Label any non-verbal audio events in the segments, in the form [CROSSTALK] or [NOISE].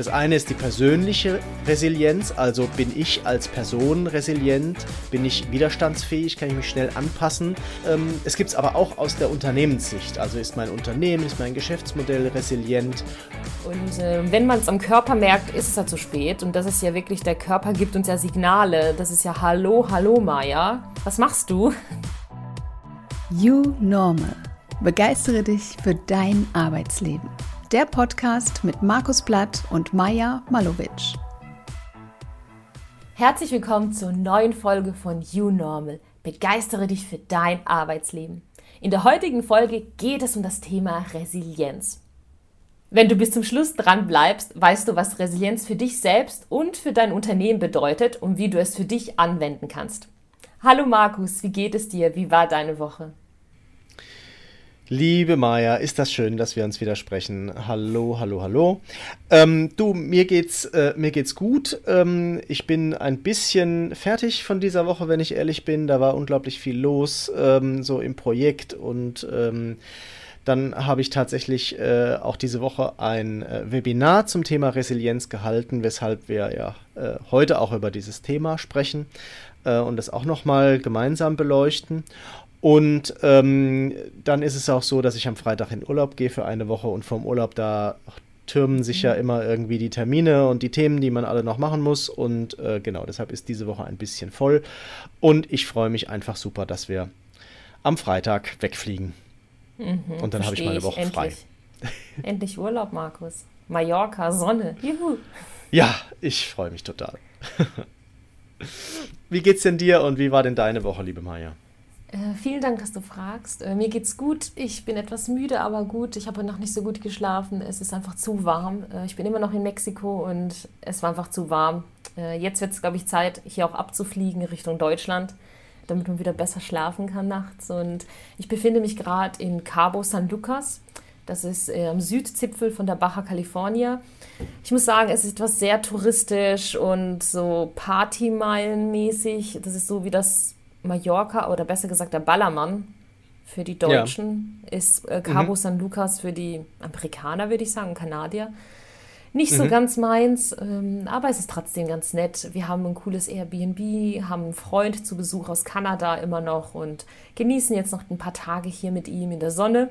Das eine ist die persönliche Resilienz, also bin ich als Person resilient, bin ich widerstandsfähig, kann ich mich schnell anpassen. Ähm, es gibt es aber auch aus der Unternehmenssicht, also ist mein Unternehmen, ist mein Geschäftsmodell resilient. Und äh, wenn man es am Körper merkt, ist es ja zu spät und das ist ja wirklich, der Körper gibt uns ja Signale, das ist ja Hallo, Hallo Maja, was machst du? You Normal. Begeistere dich für dein Arbeitsleben der Podcast mit Markus Blatt und Maja Malovic. Herzlich willkommen zur neuen Folge von You Normal. Begeistere dich für dein Arbeitsleben. In der heutigen Folge geht es um das Thema Resilienz. Wenn du bis zum Schluss dran bleibst, weißt du, was Resilienz für dich selbst und für dein Unternehmen bedeutet und wie du es für dich anwenden kannst. Hallo Markus, wie geht es dir? Wie war deine Woche? Liebe Maja, ist das schön, dass wir uns wieder sprechen. Hallo, hallo, hallo. Ähm, du, mir geht's, äh, mir geht's gut. Ähm, ich bin ein bisschen fertig von dieser Woche, wenn ich ehrlich bin. Da war unglaublich viel los, ähm, so im Projekt und ähm, dann habe ich tatsächlich äh, auch diese Woche ein äh, Webinar zum Thema Resilienz gehalten, weshalb wir ja äh, heute auch über dieses Thema sprechen äh, und das auch nochmal gemeinsam beleuchten. Und ähm, dann ist es auch so, dass ich am Freitag in Urlaub gehe für eine Woche und vom Urlaub da türmen sich ja mhm. immer irgendwie die Termine und die Themen, die man alle noch machen muss. Und äh, genau, deshalb ist diese Woche ein bisschen voll. Und ich freue mich einfach super, dass wir am Freitag wegfliegen. Mhm, und dann habe ich meine Woche endlich. frei. Endlich Urlaub, Markus. Mallorca, Sonne. Juhu. Ja, ich freue mich total. [LAUGHS] wie geht's denn dir und wie war denn deine Woche, liebe Maja? Äh, vielen Dank, dass du fragst. Äh, mir geht's gut. Ich bin etwas müde, aber gut. Ich habe noch nicht so gut geschlafen. Es ist einfach zu warm. Äh, ich bin immer noch in Mexiko und es war einfach zu warm. Äh, jetzt wird es, glaube ich, Zeit, hier auch abzufliegen Richtung Deutschland, damit man wieder besser schlafen kann nachts. Und ich befinde mich gerade in Cabo San Lucas. Das ist am Südzipfel von der Baja California. Ich muss sagen, es ist etwas sehr touristisch und so Partymeilenmäßig. Das ist so wie das Mallorca oder besser gesagt der Ballermann für die Deutschen ja. ist äh, Cabo mhm. San Lucas für die Amerikaner, würde ich sagen, Kanadier. Nicht so mhm. ganz meins, ähm, aber es ist trotzdem ganz nett. Wir haben ein cooles Airbnb, haben einen Freund zu Besuch aus Kanada immer noch und genießen jetzt noch ein paar Tage hier mit ihm in der Sonne.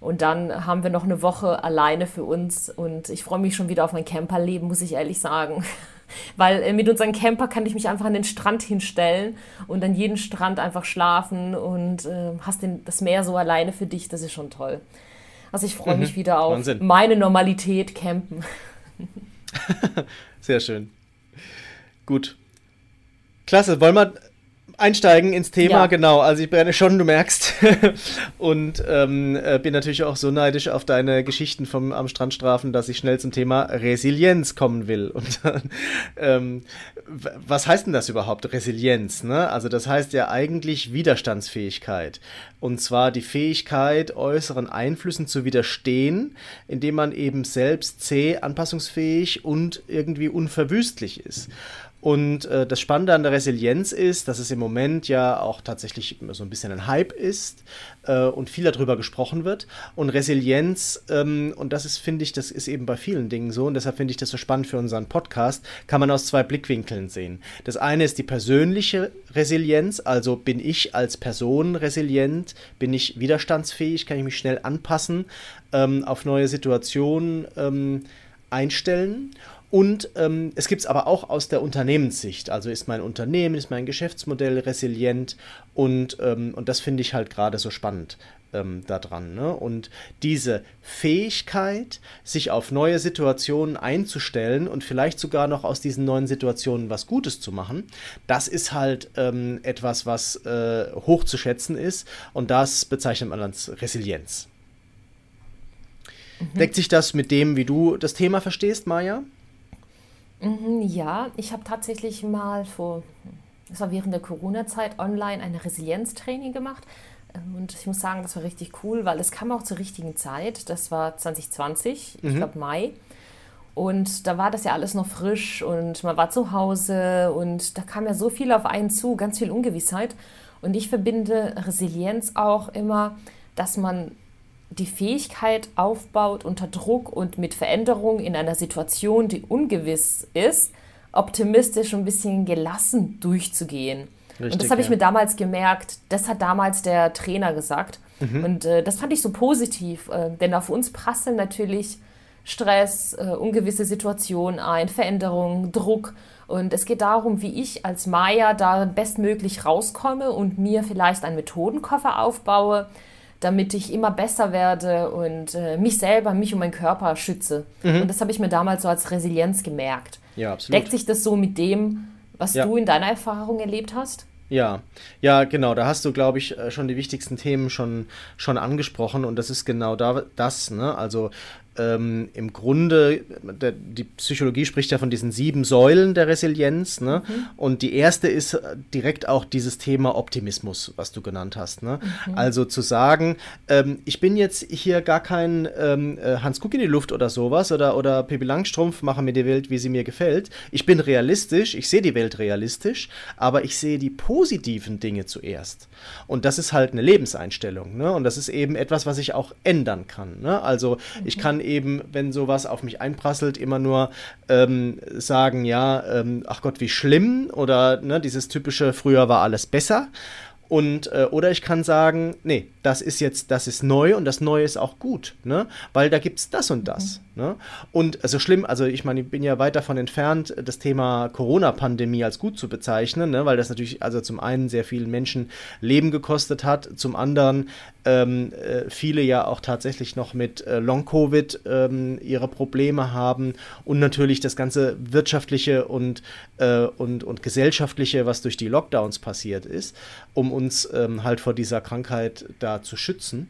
Und dann haben wir noch eine Woche alleine für uns und ich freue mich schon wieder auf mein Camperleben, muss ich ehrlich sagen. [LAUGHS] Weil äh, mit unserem Camper kann ich mich einfach an den Strand hinstellen und an jeden Strand einfach schlafen und äh, hast den, das Meer so alleine für dich. Das ist schon toll. Also ich freue mhm. mich wieder auf Wahnsinn. meine Normalität campen. [LAUGHS] Sehr schön. Gut. Klasse. Wollen wir einsteigen ins Thema, ja. genau. Also ich brenne schon, du merkst. [LAUGHS] und ähm, äh, bin natürlich auch so neidisch auf deine Geschichten vom am Strandstrafen, dass ich schnell zum Thema Resilienz kommen will. [LAUGHS] Und ähm, was heißt denn das überhaupt, Resilienz? Ne? Also das heißt ja eigentlich Widerstandsfähigkeit. Und zwar die Fähigkeit, äußeren Einflüssen zu widerstehen, indem man eben selbst zäh, anpassungsfähig und irgendwie unverwüstlich ist. Und äh, das Spannende an der Resilienz ist, dass es im Moment ja auch tatsächlich so ein bisschen ein Hype ist äh, und viel darüber gesprochen wird. Und Resilienz, ähm, und das ist, finde ich, das ist eben bei vielen Dingen so, und deshalb finde ich das so spannend für unseren Podcast, kann man aus zwei Blickwinkeln sehen. Das eine ist die persönliche Resilienz, also bin ich als Person resilient, bin ich widerstandsfähig, kann ich mich schnell anpassen, ähm, auf neue Situationen ähm, einstellen. Und ähm, es gibt es aber auch aus der Unternehmenssicht. Also ist mein Unternehmen, ist mein Geschäftsmodell resilient und, ähm, und das finde ich halt gerade so spannend ähm, daran. Ne? Und diese Fähigkeit, sich auf neue Situationen einzustellen und vielleicht sogar noch aus diesen neuen Situationen was Gutes zu machen, das ist halt ähm, etwas, was äh, hoch zu schätzen ist und das bezeichnet man als Resilienz. Mhm. Deckt sich das mit dem, wie du das Thema verstehst, Maja? Mhm, ja, ich habe tatsächlich mal vor, das war während der Corona-Zeit, online eine Resilienztraining gemacht. Ähm, und ich muss sagen, das war richtig cool, weil es kam auch zur richtigen Zeit. Das war 2020, mhm. ich glaube Mai. Und da war das ja alles noch frisch und man war zu Hause und da kam ja so viel auf einen zu, ganz viel Ungewissheit. Und ich verbinde Resilienz auch immer, dass man die Fähigkeit aufbaut, unter Druck und mit Veränderung in einer Situation, die ungewiss ist, optimistisch und ein bisschen gelassen durchzugehen. Richtig, und das habe ja. ich mir damals gemerkt. Das hat damals der Trainer gesagt. Mhm. Und äh, das fand ich so positiv, äh, denn auf uns prasseln natürlich Stress, äh, ungewisse Situationen ein, Veränderungen, Druck. Und es geht darum, wie ich als Maya da bestmöglich rauskomme und mir vielleicht einen Methodenkoffer aufbaue, damit ich immer besser werde und äh, mich selber, mich und meinen Körper schütze. Mhm. Und das habe ich mir damals so als Resilienz gemerkt. Ja, absolut. Deckt sich das so mit dem, was ja. du in deiner Erfahrung erlebt hast? Ja, ja, genau. Da hast du, glaube ich, äh, schon die wichtigsten Themen schon, schon angesprochen und das ist genau da, das. Ne? Also ähm, im Grunde, der, die Psychologie spricht ja von diesen sieben Säulen der Resilienz. Ne? Mhm. Und die erste ist direkt auch dieses Thema Optimismus, was du genannt hast. Ne? Mhm. Also zu sagen, ähm, ich bin jetzt hier gar kein ähm, äh, Hans Kuck in die Luft oder sowas oder, oder Pippi Langstrumpf, mache mir die Welt, wie sie mir gefällt. Ich bin realistisch, ich sehe die Welt realistisch, aber ich sehe die positiven Dinge zuerst. Und das ist halt eine Lebenseinstellung. Ne? Und das ist eben etwas, was ich auch ändern kann. Ne? Also mhm. ich kann eben, wenn sowas auf mich einprasselt, immer nur ähm, sagen, ja, ähm, ach Gott, wie schlimm oder ne, dieses typische, früher war alles besser. Und, äh, oder ich kann sagen, nee, das ist jetzt, das ist neu und das Neue ist auch gut, ne? Weil da gibt es das und das. Mhm. Ne? Und also schlimm, also ich meine, ich bin ja weit davon entfernt, das Thema Corona-Pandemie als gut zu bezeichnen, ne? weil das natürlich also zum einen sehr vielen Menschen Leben gekostet hat, zum anderen ähm, äh, viele ja auch tatsächlich noch mit äh, Long-Covid ähm, ihre Probleme haben und natürlich das ganze wirtschaftliche und, äh, und, und gesellschaftliche, was durch die Lockdowns passiert ist, um uns ähm, halt vor dieser Krankheit da zu schützen.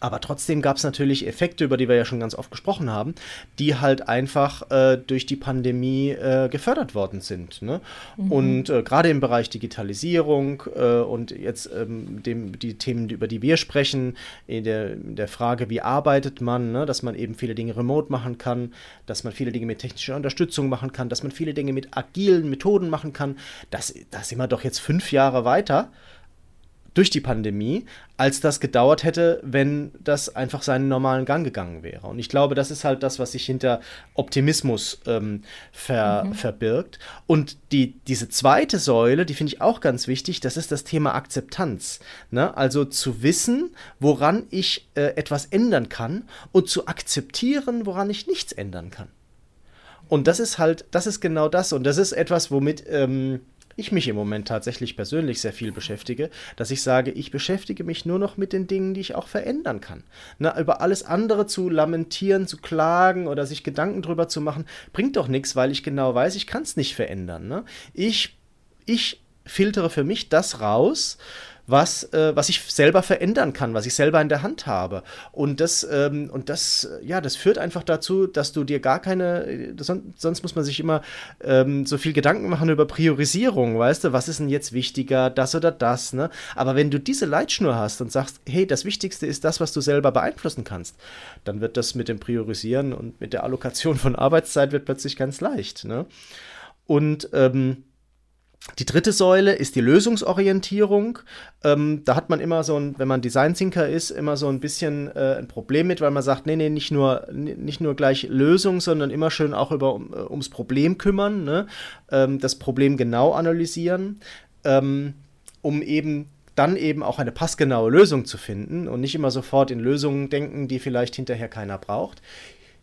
Aber trotzdem gab es natürlich Effekte, über die wir ja schon ganz oft gesprochen haben, die halt einfach äh, durch die Pandemie äh, gefördert worden sind. Ne? Mhm. Und äh, gerade im Bereich Digitalisierung äh, und jetzt ähm, dem, die Themen, über die wir sprechen, in der, in der Frage, wie arbeitet man, ne? dass man eben viele Dinge remote machen kann, dass man viele Dinge mit technischer Unterstützung machen kann, dass man viele Dinge mit agilen Methoden machen kann, das, da sind wir doch jetzt fünf Jahre weiter durch die Pandemie, als das gedauert hätte, wenn das einfach seinen normalen Gang gegangen wäre. Und ich glaube, das ist halt das, was sich hinter Optimismus ähm, ver, mhm. verbirgt. Und die, diese zweite Säule, die finde ich auch ganz wichtig, das ist das Thema Akzeptanz. Ne? Also zu wissen, woran ich äh, etwas ändern kann und zu akzeptieren, woran ich nichts ändern kann. Und das ist halt, das ist genau das. Und das ist etwas, womit ähm, ich mich im Moment tatsächlich persönlich sehr viel beschäftige, dass ich sage, ich beschäftige mich nur noch mit den Dingen, die ich auch verändern kann. Na, über alles andere zu lamentieren, zu klagen oder sich Gedanken drüber zu machen, bringt doch nichts, weil ich genau weiß, ich kann es nicht verändern. Ne? Ich, ich filtere für mich das raus, was, äh, was ich selber verändern kann, was ich selber in der Hand habe. Und das, ähm, und das, ja, das führt einfach dazu, dass du dir gar keine, sonst, sonst muss man sich immer ähm, so viel Gedanken machen über Priorisierung, weißt du, was ist denn jetzt wichtiger, das oder das, ne? Aber wenn du diese Leitschnur hast und sagst, hey, das Wichtigste ist das, was du selber beeinflussen kannst, dann wird das mit dem Priorisieren und mit der Allokation von Arbeitszeit wird plötzlich ganz leicht, ne? Und ähm, die dritte Säule ist die Lösungsorientierung. Ähm, da hat man immer so ein, wenn man Design Thinker ist, immer so ein bisschen äh, ein Problem mit, weil man sagt, nee, nee, nicht nur, nicht nur gleich Lösung, sondern immer schön auch über, um, äh, ums Problem kümmern, ne? ähm, das Problem genau analysieren, ähm, um eben dann eben auch eine passgenaue Lösung zu finden und nicht immer sofort in Lösungen denken, die vielleicht hinterher keiner braucht.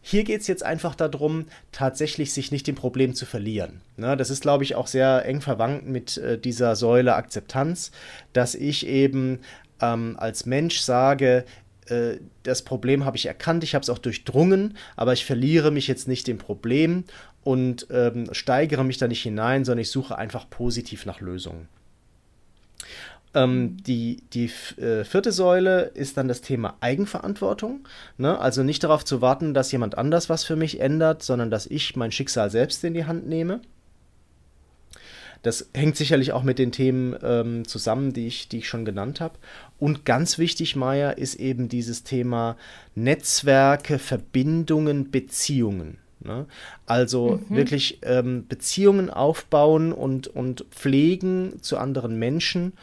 Hier geht es jetzt einfach darum, tatsächlich sich nicht dem Problem zu verlieren. Ne, das ist, glaube ich, auch sehr eng verwandt mit äh, dieser Säule Akzeptanz, dass ich eben ähm, als Mensch sage, äh, das Problem habe ich erkannt, ich habe es auch durchdrungen, aber ich verliere mich jetzt nicht dem Problem und ähm, steigere mich da nicht hinein, sondern ich suche einfach positiv nach Lösungen. Ähm, die die äh, vierte Säule ist dann das Thema Eigenverantwortung. Ne? Also nicht darauf zu warten, dass jemand anders was für mich ändert, sondern dass ich mein Schicksal selbst in die Hand nehme. Das hängt sicherlich auch mit den Themen ähm, zusammen, die ich, die ich schon genannt habe. Und ganz wichtig, Maya, ist eben dieses Thema Netzwerke, Verbindungen, Beziehungen. Ne? Also mhm. wirklich ähm, Beziehungen aufbauen und, und pflegen zu anderen Menschen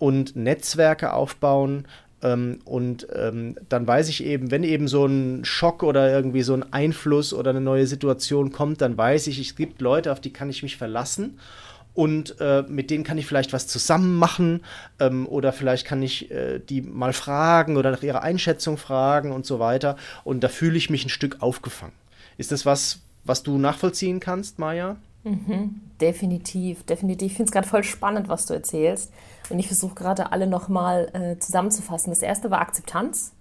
und Netzwerke aufbauen, Ähm, und ähm, dann weiß ich eben, wenn eben so ein Schock oder irgendwie so ein Einfluss oder eine neue Situation kommt, dann weiß ich, es gibt Leute, auf die kann ich mich verlassen und äh, mit denen kann ich vielleicht was zusammen machen ähm, oder vielleicht kann ich äh, die mal fragen oder nach ihrer Einschätzung fragen und so weiter. Und da fühle ich mich ein Stück aufgefangen. Ist das was, was du nachvollziehen kannst, Maja? Mhm, definitiv, definitiv. Ich finde es gerade voll spannend, was du erzählst. Und ich versuche gerade alle nochmal äh, zusammenzufassen. Das erste war Akzeptanz.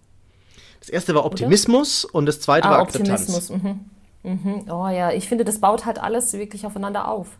Das erste war Optimismus Oder? und das zweite ah, war Akzeptanz. Optimismus. Mhm. Mhm. Oh ja, ich finde, das baut halt alles wirklich aufeinander auf.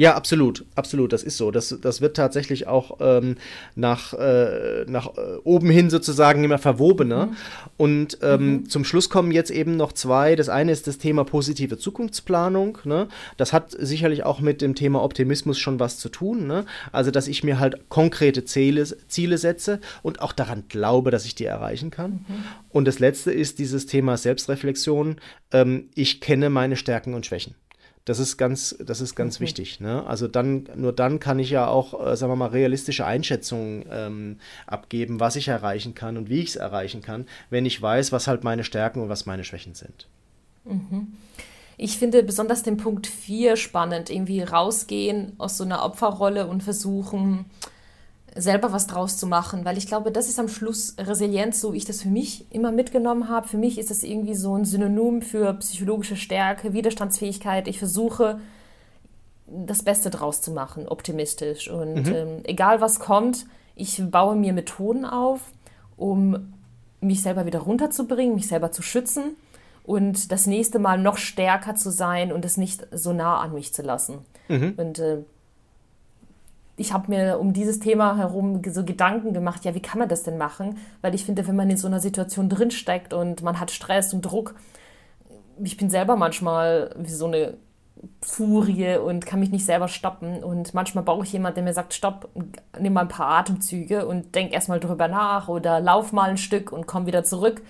Ja, absolut, absolut, das ist so. Das, das wird tatsächlich auch ähm, nach, äh, nach äh, oben hin sozusagen immer verwobener. Mhm. Und ähm, mhm. zum Schluss kommen jetzt eben noch zwei. Das eine ist das Thema positive Zukunftsplanung. Ne? Das hat sicherlich auch mit dem Thema Optimismus schon was zu tun. Ne? Also, dass ich mir halt konkrete Ziele, Ziele setze und auch daran glaube, dass ich die erreichen kann. Mhm. Und das letzte ist dieses Thema Selbstreflexion. Ähm, ich kenne meine Stärken und Schwächen. Das ist ganz, das ist ganz okay. wichtig. Ne? Also dann, nur dann kann ich ja auch, äh, sagen wir mal, realistische Einschätzungen ähm, abgeben, was ich erreichen kann und wie ich es erreichen kann, wenn ich weiß, was halt meine Stärken und was meine Schwächen sind. Mhm. Ich finde besonders den Punkt 4 spannend, irgendwie rausgehen aus so einer Opferrolle und versuchen, selber was draus zu machen, weil ich glaube, das ist am Schluss Resilienz, so wie ich das für mich immer mitgenommen habe. Für mich ist das irgendwie so ein Synonym für psychologische Stärke, Widerstandsfähigkeit. Ich versuche, das Beste draus zu machen, optimistisch. Und mhm. ähm, egal was kommt, ich baue mir Methoden auf, um mich selber wieder runterzubringen, mich selber zu schützen und das nächste Mal noch stärker zu sein und es nicht so nah an mich zu lassen. Mhm. Und äh, ich habe mir um dieses Thema herum so Gedanken gemacht, ja, wie kann man das denn machen? Weil ich finde, wenn man in so einer Situation drinsteckt und man hat Stress und Druck, ich bin selber manchmal wie so eine Furie und kann mich nicht selber stoppen. Und manchmal brauche ich jemanden, der mir sagt, stopp, nimm mal ein paar Atemzüge und denk erstmal drüber nach oder lauf mal ein Stück und komm wieder zurück.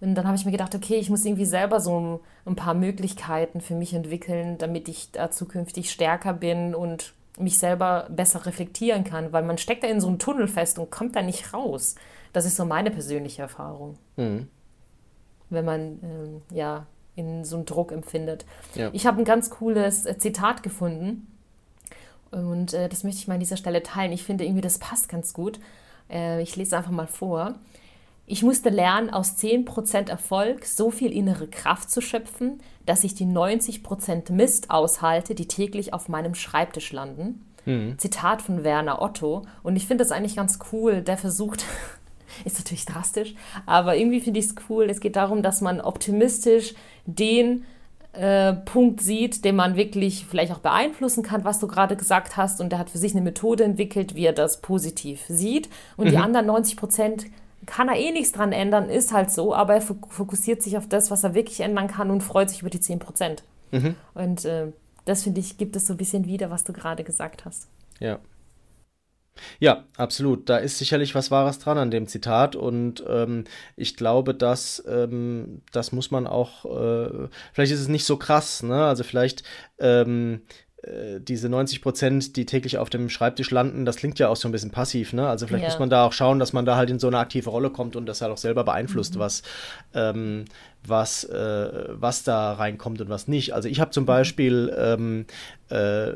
Und dann habe ich mir gedacht, okay, ich muss irgendwie selber so ein paar Möglichkeiten für mich entwickeln, damit ich da zukünftig stärker bin und mich selber besser reflektieren kann, weil man steckt da in so einem Tunnel fest und kommt da nicht raus. Das ist so meine persönliche Erfahrung. Mhm. Wenn man ähm, ja in so einem Druck empfindet. Ja. Ich habe ein ganz cooles äh, Zitat gefunden und äh, das möchte ich mal an dieser Stelle teilen. Ich finde irgendwie, das passt ganz gut. Äh, ich lese einfach mal vor. Ich musste lernen, aus 10% Erfolg so viel innere Kraft zu schöpfen, dass ich die 90% Mist aushalte, die täglich auf meinem Schreibtisch landen. Mhm. Zitat von Werner Otto. Und ich finde das eigentlich ganz cool. Der versucht, [LAUGHS] ist natürlich drastisch, aber irgendwie finde ich es cool. Es geht darum, dass man optimistisch den äh, Punkt sieht, den man wirklich vielleicht auch beeinflussen kann, was du gerade gesagt hast. Und der hat für sich eine Methode entwickelt, wie er das positiv sieht. Und mhm. die anderen 90 Prozent kann er eh nichts dran ändern, ist halt so, aber er fokussiert sich auf das, was er wirklich ändern kann und freut sich über die 10 Prozent. Mhm. Und äh, das finde ich, gibt es so ein bisschen wieder, was du gerade gesagt hast. Ja. Ja, absolut. Da ist sicherlich was Wahres dran an dem Zitat und ähm, ich glaube, dass ähm, das muss man auch, äh, vielleicht ist es nicht so krass, ne? Also vielleicht ähm, äh, diese 90 Prozent, die täglich auf dem Schreibtisch landen, das klingt ja auch so ein bisschen passiv, ne? Also vielleicht ja. muss man da auch schauen, dass man da halt in so eine aktive Rolle kommt und das halt auch selber beeinflusst, mhm. was, ähm, was, äh, was da reinkommt und was nicht. Also ich habe zum. Beispiel ähm, äh,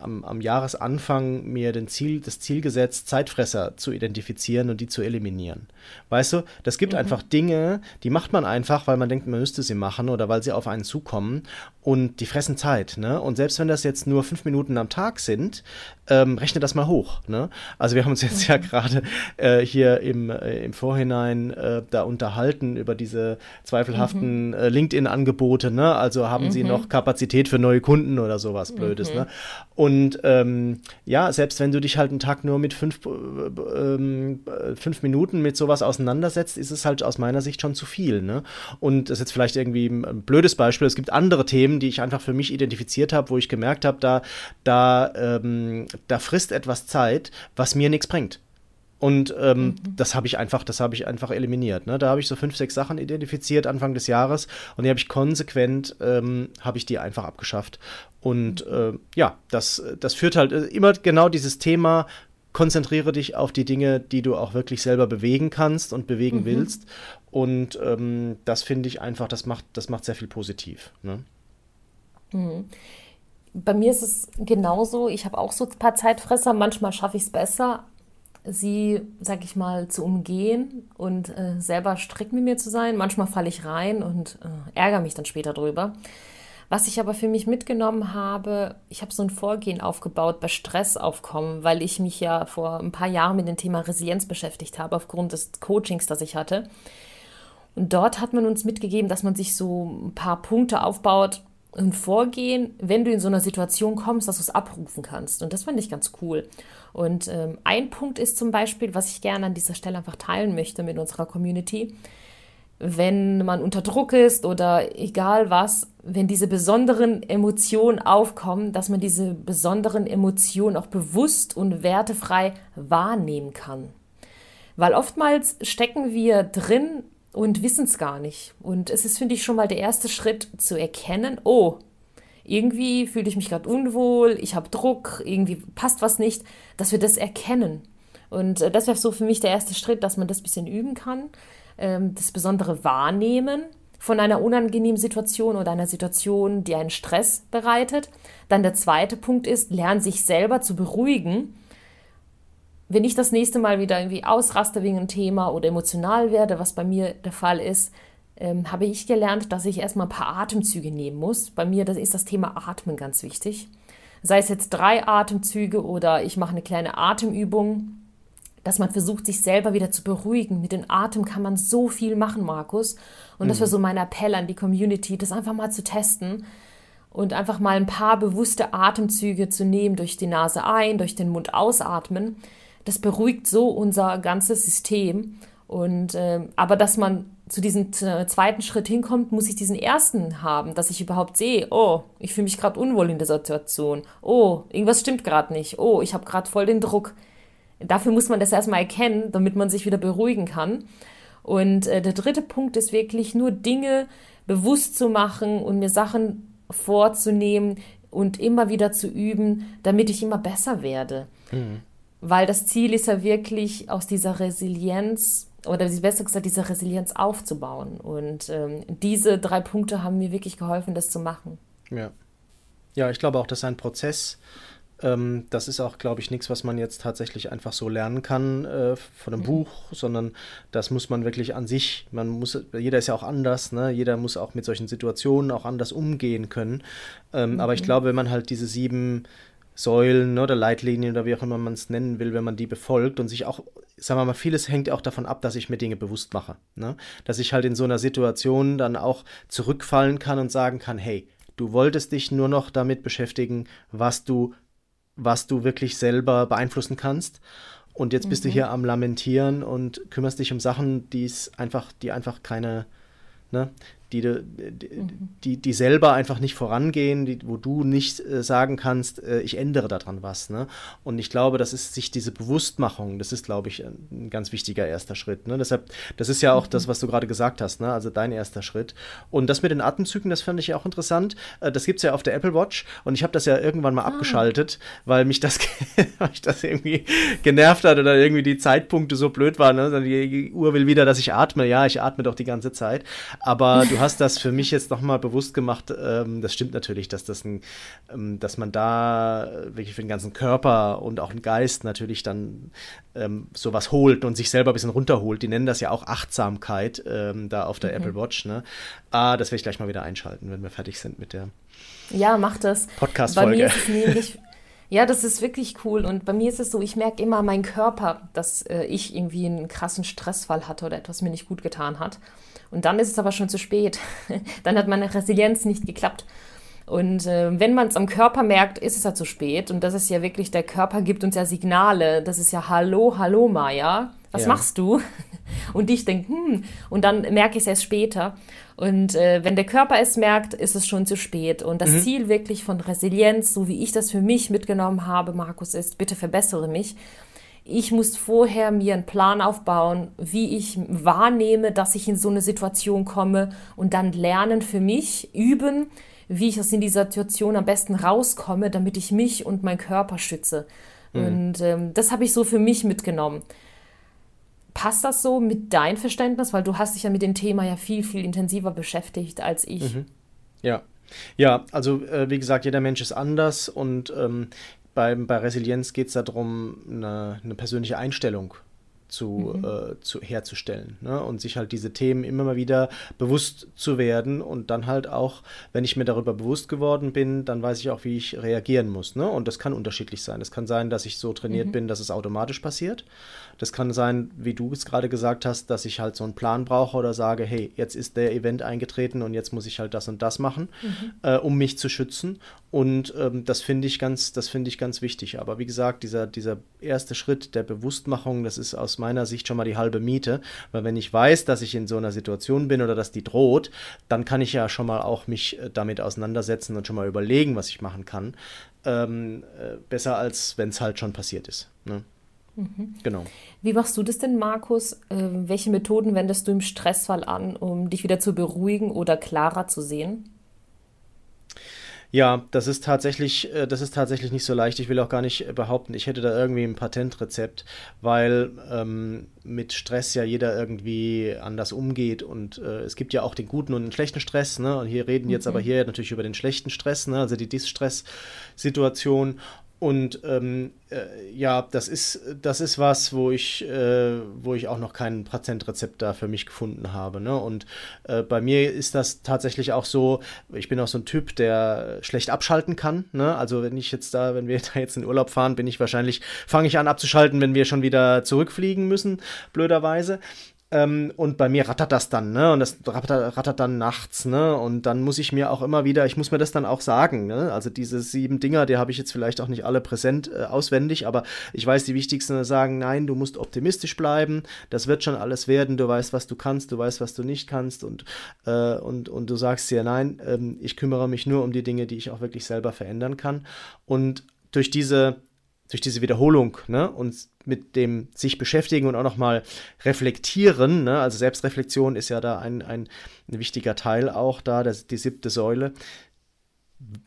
am, am, Jahresanfang mir den Ziel, das Ziel gesetzt, Zeitfresser zu identifizieren und die zu eliminieren. Weißt du, das gibt mhm. einfach Dinge, die macht man einfach, weil man denkt, man müsste sie machen oder weil sie auf einen zukommen und die fressen Zeit. Ne? Und selbst wenn das jetzt nur fünf Minuten am Tag sind, ähm, rechne das mal hoch. Ne? Also wir haben uns jetzt mhm. ja gerade äh, hier im, äh, im Vorhinein äh, da unterhalten über diese zweifelhaften mhm. Äh, LinkedIn-Angebote. Ne? Also haben mhm. sie noch Kapazität für neue Kunden oder sowas Blödes. Ne? Mhm. Und ähm, ja, selbst wenn du dich halt einen Tag nur mit fünf, äh, ähm, fünf Minuten mit sowas auseinandersetzt, ist es halt aus meiner Sicht schon zu viel. Ne? Und das ist jetzt vielleicht irgendwie ein blödes Beispiel. Es gibt andere Themen, die ich einfach für mich identifiziert habe, wo ich gemerkt habe, da, da ähm, da frisst etwas Zeit, was mir nichts bringt. Und ähm, mhm. das habe ich einfach, das habe ich einfach eliminiert. Ne? Da habe ich so fünf, sechs Sachen identifiziert Anfang des Jahres und die habe ich konsequent, ähm, habe ich die einfach abgeschafft. Und äh, ja, das, das führt halt äh, immer genau dieses Thema konzentriere dich auf die Dinge, die du auch wirklich selber bewegen kannst und bewegen mhm. willst. Und ähm, das finde ich einfach, das macht, das macht sehr viel positiv. Ne? Mhm. Bei mir ist es genauso. Ich habe auch so ein paar Zeitfresser. Manchmal schaffe ich es besser, sie, sag ich mal, zu umgehen und äh, selber strikt mit mir zu sein. Manchmal falle ich rein und äh, ärgere mich dann später drüber. Was ich aber für mich mitgenommen habe, ich habe so ein Vorgehen aufgebaut bei Stressaufkommen, weil ich mich ja vor ein paar Jahren mit dem Thema Resilienz beschäftigt habe, aufgrund des Coachings, das ich hatte. Und dort hat man uns mitgegeben, dass man sich so ein paar Punkte aufbaut, ein Vorgehen, wenn du in so einer Situation kommst, dass du es abrufen kannst. Und das fand ich ganz cool. Und ähm, ein Punkt ist zum Beispiel, was ich gerne an dieser Stelle einfach teilen möchte mit unserer Community, wenn man unter Druck ist oder egal was, wenn diese besonderen Emotionen aufkommen, dass man diese besonderen Emotionen auch bewusst und wertefrei wahrnehmen kann. Weil oftmals stecken wir drin und wissen es gar nicht. Und es ist, finde ich, schon mal der erste Schritt zu erkennen, oh, irgendwie fühle ich mich gerade unwohl, ich habe Druck, irgendwie passt was nicht, dass wir das erkennen. Und äh, das wäre so für mich der erste Schritt, dass man das ein bisschen üben kann, ähm, das besondere Wahrnehmen von einer unangenehmen Situation oder einer Situation, die einen Stress bereitet. Dann der zweite Punkt ist, lernen sich selber zu beruhigen. Wenn ich das nächste Mal wieder irgendwie ausraste wegen einem Thema oder emotional werde, was bei mir der Fall ist, ähm, habe ich gelernt, dass ich erstmal ein paar Atemzüge nehmen muss. Bei mir das ist das Thema Atmen ganz wichtig. Sei es jetzt drei Atemzüge oder ich mache eine kleine Atemübung, dass man versucht, sich selber wieder zu beruhigen. Mit dem Atem kann man so viel machen, Markus. Und mhm. das war so mein Appell an die Community, das einfach mal zu testen und einfach mal ein paar bewusste Atemzüge zu nehmen, durch die Nase ein, durch den Mund ausatmen. Das beruhigt so unser ganzes System. Und äh, aber dass man zu diesem äh, zweiten Schritt hinkommt, muss ich diesen ersten haben, dass ich überhaupt sehe, oh, ich fühle mich gerade unwohl in der Situation. Oh, irgendwas stimmt gerade nicht. Oh, ich habe gerade voll den Druck. Dafür muss man das erstmal erkennen, damit man sich wieder beruhigen kann. Und äh, der dritte Punkt ist wirklich nur Dinge bewusst zu machen und mir Sachen vorzunehmen und immer wieder zu üben, damit ich immer besser werde. Mhm. Weil das Ziel ist ja wirklich aus dieser Resilienz oder besser gesagt, diese Resilienz aufzubauen. Und ähm, diese drei Punkte haben mir wirklich geholfen, das zu machen. Ja. Ja, ich glaube auch, das ist ein Prozess. Ähm, das ist auch, glaube ich, nichts, was man jetzt tatsächlich einfach so lernen kann äh, von einem mhm. Buch, sondern das muss man wirklich an sich, man muss, jeder ist ja auch anders, ne? jeder muss auch mit solchen Situationen auch anders umgehen können. Ähm, mhm. Aber ich mhm. glaube, wenn man halt diese sieben Säulen oder Leitlinien oder wie auch immer man es nennen will, wenn man die befolgt und sich auch, sagen wir mal, vieles hängt auch davon ab, dass ich mir Dinge bewusst mache. Ne? Dass ich halt in so einer Situation dann auch zurückfallen kann und sagen kann, hey, du wolltest dich nur noch damit beschäftigen, was du, was du wirklich selber beeinflussen kannst. Und jetzt bist mhm. du hier am Lamentieren und kümmerst dich um Sachen, die einfach, die einfach keine, ne, die, die, mhm. die, die selber einfach nicht vorangehen, die, wo du nicht äh, sagen kannst, äh, ich ändere daran was. Ne? Und ich glaube, das ist sich diese Bewusstmachung, das ist, glaube ich, ein ganz wichtiger erster Schritt. Ne? Deshalb, das ist ja auch mhm. das, was du gerade gesagt hast, ne? also dein erster Schritt. Und das mit den Atemzügen, das fand ich auch interessant. Äh, das gibt es ja auf der Apple Watch und ich habe das ja irgendwann mal ah. abgeschaltet, weil mich das, [LAUGHS] weil mich das irgendwie genervt hat oder irgendwie die Zeitpunkte so blöd waren. Ne? Die Uhr will wieder, dass ich atme. Ja, ich atme doch die ganze Zeit. Aber du hast das für mich jetzt nochmal bewusst gemacht. Ähm, das stimmt natürlich, dass das ein, ähm, dass man da wirklich für den ganzen Körper und auch den Geist natürlich dann ähm, sowas holt und sich selber ein bisschen runterholt. Die nennen das ja auch Achtsamkeit ähm, da auf der mhm. Apple Watch. Ne? Ah, das werde ich gleich mal wieder einschalten, wenn wir fertig sind mit der. Ja, mach das. Podcast-Folge. Bei mir ist es nämlich [LAUGHS] ja, das ist wirklich cool. Und bei mir ist es so, ich merke immer meinen Körper, dass äh, ich irgendwie einen krassen Stressfall hatte oder etwas mir nicht gut getan hat. Und dann ist es aber schon zu spät. [LAUGHS] dann hat meine Resilienz nicht geklappt. Und äh, wenn man es am Körper merkt, ist es ja zu spät. Und das ist ja wirklich, der Körper gibt uns ja Signale. Das ist ja Hallo, hallo Maya, was ja. machst du? [LAUGHS] Und ich denke, hm, und dann merke ich es erst später. Und äh, wenn der Körper es merkt, ist es schon zu spät. Und das mhm. Ziel wirklich von Resilienz, so wie ich das für mich mitgenommen habe, Markus, ist, bitte verbessere mich ich muss vorher mir einen Plan aufbauen, wie ich wahrnehme, dass ich in so eine Situation komme und dann lernen für mich, üben, wie ich aus in dieser Situation am besten rauskomme, damit ich mich und meinen Körper schütze. Mhm. Und ähm, das habe ich so für mich mitgenommen. Passt das so mit deinem Verständnis? Weil du hast dich ja mit dem Thema ja viel, viel intensiver beschäftigt als ich. Mhm. Ja. Ja, also äh, wie gesagt, jeder Mensch ist anders und ähm, bei, bei Resilienz geht es darum, eine, eine persönliche Einstellung zu, mhm. äh, zu herzustellen ne? und sich halt diese Themen immer mal wieder bewusst zu werden und dann halt auch, wenn ich mir darüber bewusst geworden bin, dann weiß ich auch, wie ich reagieren muss. Ne? Und das kann unterschiedlich sein. Es kann sein, dass ich so trainiert mhm. bin, dass es automatisch passiert. Das kann sein, wie du es gerade gesagt hast, dass ich halt so einen Plan brauche oder sage, hey, jetzt ist der Event eingetreten und jetzt muss ich halt das und das machen, mhm. äh, um mich zu schützen. Und ähm, das finde ich ganz, das finde ich ganz wichtig. Aber wie gesagt, dieser, dieser erste Schritt der Bewusstmachung, das ist aus meiner Sicht schon mal die halbe Miete. Weil wenn ich weiß, dass ich in so einer Situation bin oder dass die droht, dann kann ich ja schon mal auch mich äh, damit auseinandersetzen und schon mal überlegen, was ich machen kann. Ähm, äh, besser als wenn es halt schon passiert ist. Ne? Mhm. Genau. Wie machst du das denn, Markus? Ähm, welche Methoden wendest du im Stressfall an, um dich wieder zu beruhigen oder klarer zu sehen? Ja, das ist tatsächlich, äh, das ist tatsächlich nicht so leicht. Ich will auch gar nicht behaupten, ich hätte da irgendwie ein Patentrezept, weil ähm, mit Stress ja jeder irgendwie anders umgeht und äh, es gibt ja auch den guten und den schlechten Stress. Ne? Und hier reden jetzt aber mhm. hier natürlich über den schlechten Stress, ne? also die Distress-Situation. Und ähm, äh, ja, das ist, das ist was, wo ich, äh, wo ich auch noch kein Patentrezept da für mich gefunden habe. Ne? Und äh, bei mir ist das tatsächlich auch so, ich bin auch so ein Typ, der schlecht abschalten kann. Ne? Also wenn ich jetzt da, wenn wir [LAUGHS] da jetzt in Urlaub fahren, bin ich wahrscheinlich, fange ich an abzuschalten, wenn wir schon wieder zurückfliegen müssen, blöderweise. Ähm, und bei mir rattert das dann, ne? Und das rattert, rattert, dann nachts, ne? Und dann muss ich mir auch immer wieder, ich muss mir das dann auch sagen, ne? Also diese sieben Dinger, die habe ich jetzt vielleicht auch nicht alle präsent äh, auswendig, aber ich weiß die wichtigsten sagen, nein, du musst optimistisch bleiben, das wird schon alles werden, du weißt, was du kannst, du weißt, was du nicht kannst und, äh, und, und du sagst dir, nein, ähm, ich kümmere mich nur um die Dinge, die ich auch wirklich selber verändern kann. Und durch diese durch diese Wiederholung ne, und mit dem sich beschäftigen und auch nochmal reflektieren, ne, also Selbstreflexion ist ja da ein, ein, wichtiger Teil auch da, das, die siebte Säule,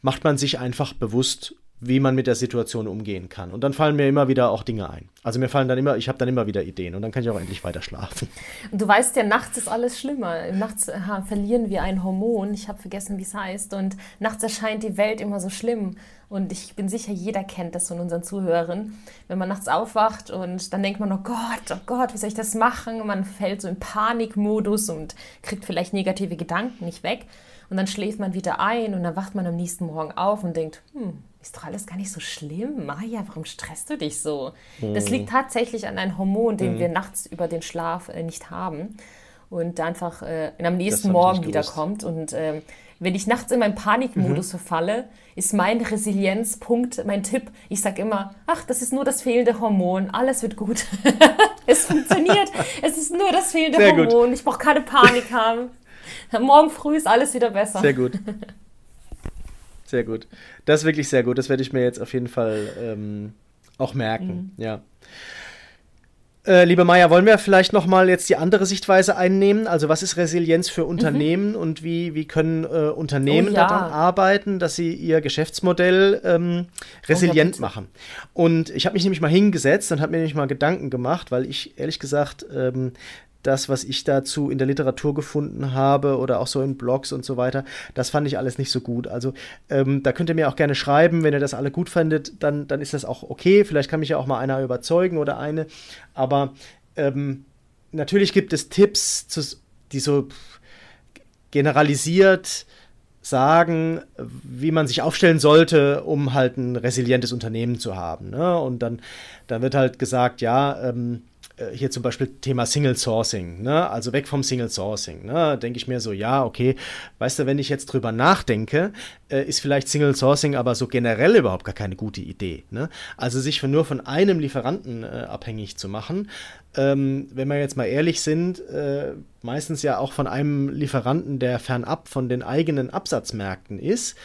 macht man sich einfach bewusst, wie man mit der Situation umgehen kann. Und dann fallen mir immer wieder auch Dinge ein. Also mir fallen dann immer, ich habe dann immer wieder Ideen und dann kann ich auch endlich weiter schlafen. Du weißt ja, nachts ist alles schlimmer. Nachts ha, verlieren wir ein Hormon, ich habe vergessen, wie es heißt. Und nachts erscheint die Welt immer so schlimm. Und ich bin sicher, jeder kennt das von unseren Zuhörern. Wenn man nachts aufwacht und dann denkt man, oh Gott, oh Gott, wie soll ich das machen? Und man fällt so in Panikmodus und kriegt vielleicht negative Gedanken nicht weg. Und dann schläft man wieder ein und dann wacht man am nächsten Morgen auf und denkt, hm, ist doch alles gar nicht so schlimm. Maja, warum stresst du dich so? Mhm. Das liegt tatsächlich an einem Hormon, den mhm. wir nachts über den Schlaf äh, nicht haben und einfach äh, am nächsten Morgen wiederkommt. Und äh, wenn ich nachts in meinen Panikmodus mhm. verfalle, ist mein Resilienzpunkt, mein Tipp, ich sage immer, ach, das ist nur das fehlende Hormon, alles wird gut. [LAUGHS] es funktioniert, es ist nur das fehlende Sehr Hormon, gut. ich brauche keine Panik haben. Morgen früh ist alles wieder besser. Sehr gut. Sehr gut. Das ist wirklich sehr gut. Das werde ich mir jetzt auf jeden Fall ähm, auch merken. Mhm. Ja. Äh, liebe Maya, wollen wir vielleicht noch mal jetzt die andere Sichtweise einnehmen? Also was ist Resilienz für Unternehmen mhm. und wie, wie können äh, Unternehmen oh, ja. daran arbeiten, dass sie ihr Geschäftsmodell ähm, resilient oh, machen? Und ich habe mich nämlich mal hingesetzt und habe mir nämlich mal Gedanken gemacht, weil ich ehrlich gesagt ähm, das, was ich dazu in der Literatur gefunden habe oder auch so in Blogs und so weiter, das fand ich alles nicht so gut. Also ähm, da könnt ihr mir auch gerne schreiben, wenn ihr das alle gut findet, dann, dann ist das auch okay. Vielleicht kann mich ja auch mal einer überzeugen oder eine. Aber ähm, natürlich gibt es Tipps, zu, die so generalisiert sagen, wie man sich aufstellen sollte, um halt ein resilientes Unternehmen zu haben. Ne? Und dann, dann wird halt gesagt, ja, ähm, äh, hier zum Beispiel Thema Single Sourcing, ne? also weg vom Single Sourcing. Ne? Denke ich mir so, ja, okay, weißt du, wenn ich jetzt drüber nachdenke, äh, ist vielleicht Single Sourcing aber so generell überhaupt gar keine gute Idee. Ne? Also sich von, nur von einem Lieferanten äh, abhängig zu machen, ähm, wenn wir jetzt mal ehrlich sind, äh, meistens ja auch von einem Lieferanten, der fernab von den eigenen Absatzmärkten ist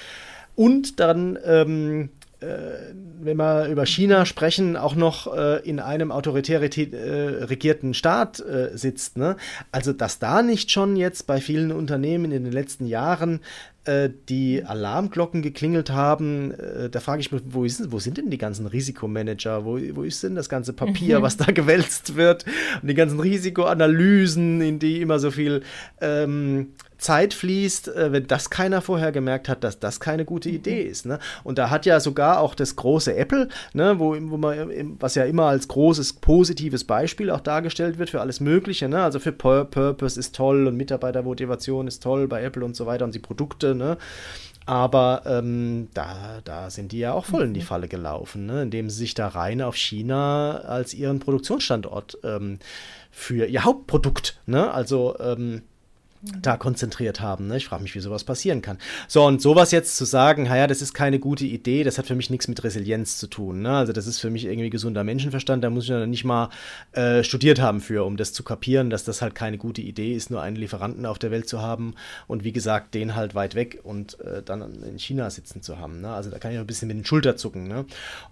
und dann ähm, äh, wenn wir über China sprechen, auch noch äh, in einem autoritär äh, regierten Staat äh, sitzt. Ne? Also, dass da nicht schon jetzt bei vielen Unternehmen in den letzten Jahren äh, die Alarmglocken geklingelt haben, äh, da frage ich mich, wo, ist, wo, sind denn die ganzen Risikomanager? Wo, wo ist denn das ganze Papier, mhm. was da [LAUGHS] gewälzt wird? Und die ganzen Risikoanalysen, in die immer so viel ähm, Zeit fließt, äh, wenn das keiner vorher gemerkt hat, dass das keine gute mhm. Idee ist. Ne? Und da hat ja sogar auch das große Apple, ne, wo, wo man, was ja immer als großes positives Beispiel auch dargestellt wird für alles Mögliche, ne? also für Pur Purpose ist toll und Mitarbeitermotivation ist toll bei Apple und so weiter und die Produkte, ne? Aber ähm, da, da sind die ja auch voll in die mhm. Falle gelaufen, ne? indem sie sich da rein auf China als ihren Produktionsstandort ähm, für ihr Hauptprodukt, ne? also ähm, da konzentriert haben. Ne? Ich frage mich, wie sowas passieren kann. So, und sowas jetzt zu sagen, naja, das ist keine gute Idee, das hat für mich nichts mit Resilienz zu tun. Ne? Also das ist für mich irgendwie gesunder Menschenverstand, da muss ich ja nicht mal äh, studiert haben für, um das zu kapieren, dass das halt keine gute Idee ist, nur einen Lieferanten auf der Welt zu haben und wie gesagt, den halt weit weg und äh, dann in China sitzen zu haben. Ne? Also da kann ich ein bisschen mit den Schultern zucken. Ne?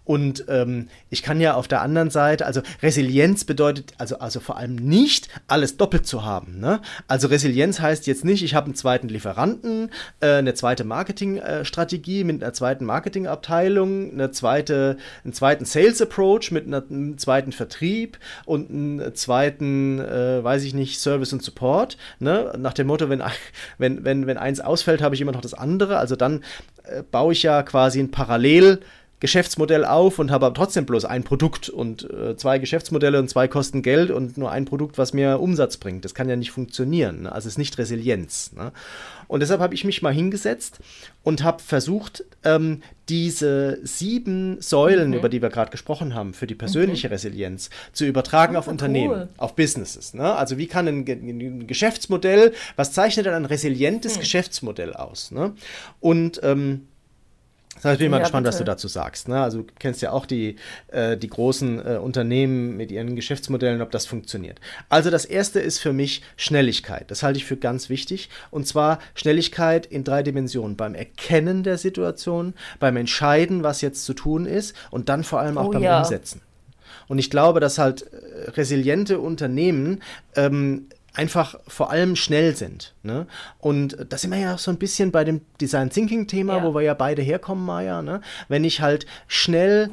Und ähm, ich kann ja auf der anderen Seite, also Resilienz bedeutet also, also vor allem nicht alles doppelt zu haben. Ne? Also Resilienz heißt jetzt nicht, ich habe einen zweiten Lieferanten, äh, eine zweite Marketingstrategie mit einer zweiten Marketingabteilung, eine zweite, einen zweiten Sales Approach mit einer, einem zweiten Vertrieb und einen zweiten, äh, weiß ich nicht, Service und Support. Ne? Nach dem Motto, wenn, [LAUGHS] wenn, wenn, wenn eins ausfällt, habe ich immer noch das andere. Also dann äh, baue ich ja quasi ein Parallel- Geschäftsmodell auf und habe aber trotzdem bloß ein Produkt und äh, zwei Geschäftsmodelle und zwei kosten Geld und nur ein Produkt, was mir Umsatz bringt. Das kann ja nicht funktionieren. Ne? Also es ist nicht Resilienz. Ne? Und deshalb habe ich mich mal hingesetzt und habe versucht, ähm, diese sieben Säulen, mhm. über die wir gerade gesprochen haben, für die persönliche mhm. Resilienz zu übertragen oh, auf Unternehmen, cool. auf Businesses. Ne? Also wie kann ein, ein, Geschäftsmodell, was zeichnet dann ein resilientes mhm. Geschäftsmodell aus? Ne? Und ähm, das heißt, ich bin mal ja, gespannt, bitte. was du dazu sagst. Ne? Also du kennst ja auch die, äh, die großen äh, Unternehmen mit ihren Geschäftsmodellen, ob das funktioniert. Also das erste ist für mich Schnelligkeit. Das halte ich für ganz wichtig. Und zwar Schnelligkeit in drei Dimensionen. Beim Erkennen der Situation, beim Entscheiden, was jetzt zu tun ist und dann vor allem auch oh, beim ja. Umsetzen. Und ich glaube, dass halt äh, resiliente Unternehmen ähm, einfach vor allem schnell sind. Ne? Und da sind wir ja auch so ein bisschen bei dem Design Thinking Thema, ja. wo wir ja beide herkommen, Maja. Ne? Wenn ich halt schnell,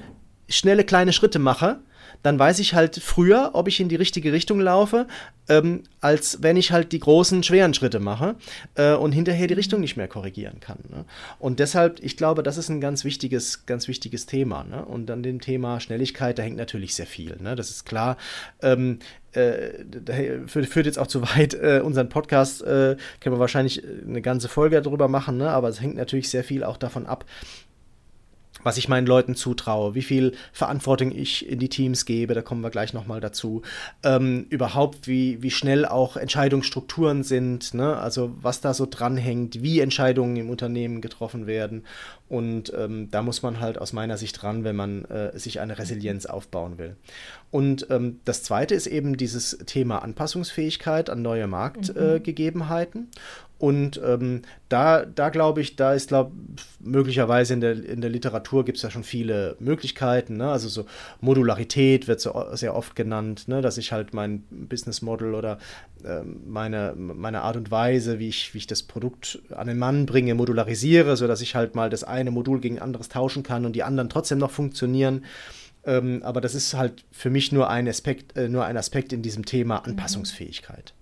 schnelle kleine Schritte mache, dann weiß ich halt früher, ob ich in die richtige Richtung laufe, ähm, als wenn ich halt die großen, schweren Schritte mache äh, und hinterher die Richtung nicht mehr korrigieren kann. Ne? Und deshalb, ich glaube, das ist ein ganz wichtiges, ganz wichtiges Thema. Ne? Und an dem Thema Schnelligkeit, da hängt natürlich sehr viel. Ne? Das ist klar. Ähm, äh, führt, jetzt auch zu weit, äh, unseren Podcast äh, können wir wahrscheinlich eine ganze Folge darüber machen, ne? aber es hängt natürlich sehr viel auch davon ab, was ich meinen Leuten zutraue, wie viel Verantwortung ich in die Teams gebe, da kommen wir gleich nochmal dazu. Ähm, überhaupt, wie, wie schnell auch Entscheidungsstrukturen sind, ne? also was da so dranhängt, wie Entscheidungen im Unternehmen getroffen werden. Und ähm, da muss man halt aus meiner Sicht dran, wenn man äh, sich eine Resilienz aufbauen will. Und ähm, das zweite ist eben dieses Thema Anpassungsfähigkeit an neue Marktgegebenheiten. Mhm. Äh, und ähm, da, da glaube ich, da ist, glaube möglicherweise in der, in der Literatur gibt es ja schon viele Möglichkeiten. Ne? Also so Modularität wird so sehr oft genannt, ne? dass ich halt mein Business Model oder äh, meine, meine Art und Weise, wie ich, wie ich das Produkt an den Mann bringe, modularisiere, sodass ich halt mal das eine Modul gegen anderes tauschen kann und die anderen trotzdem noch funktionieren. Ähm, aber das ist halt für mich nur ein Aspekt, äh, nur ein Aspekt in diesem Thema mhm. Anpassungsfähigkeit.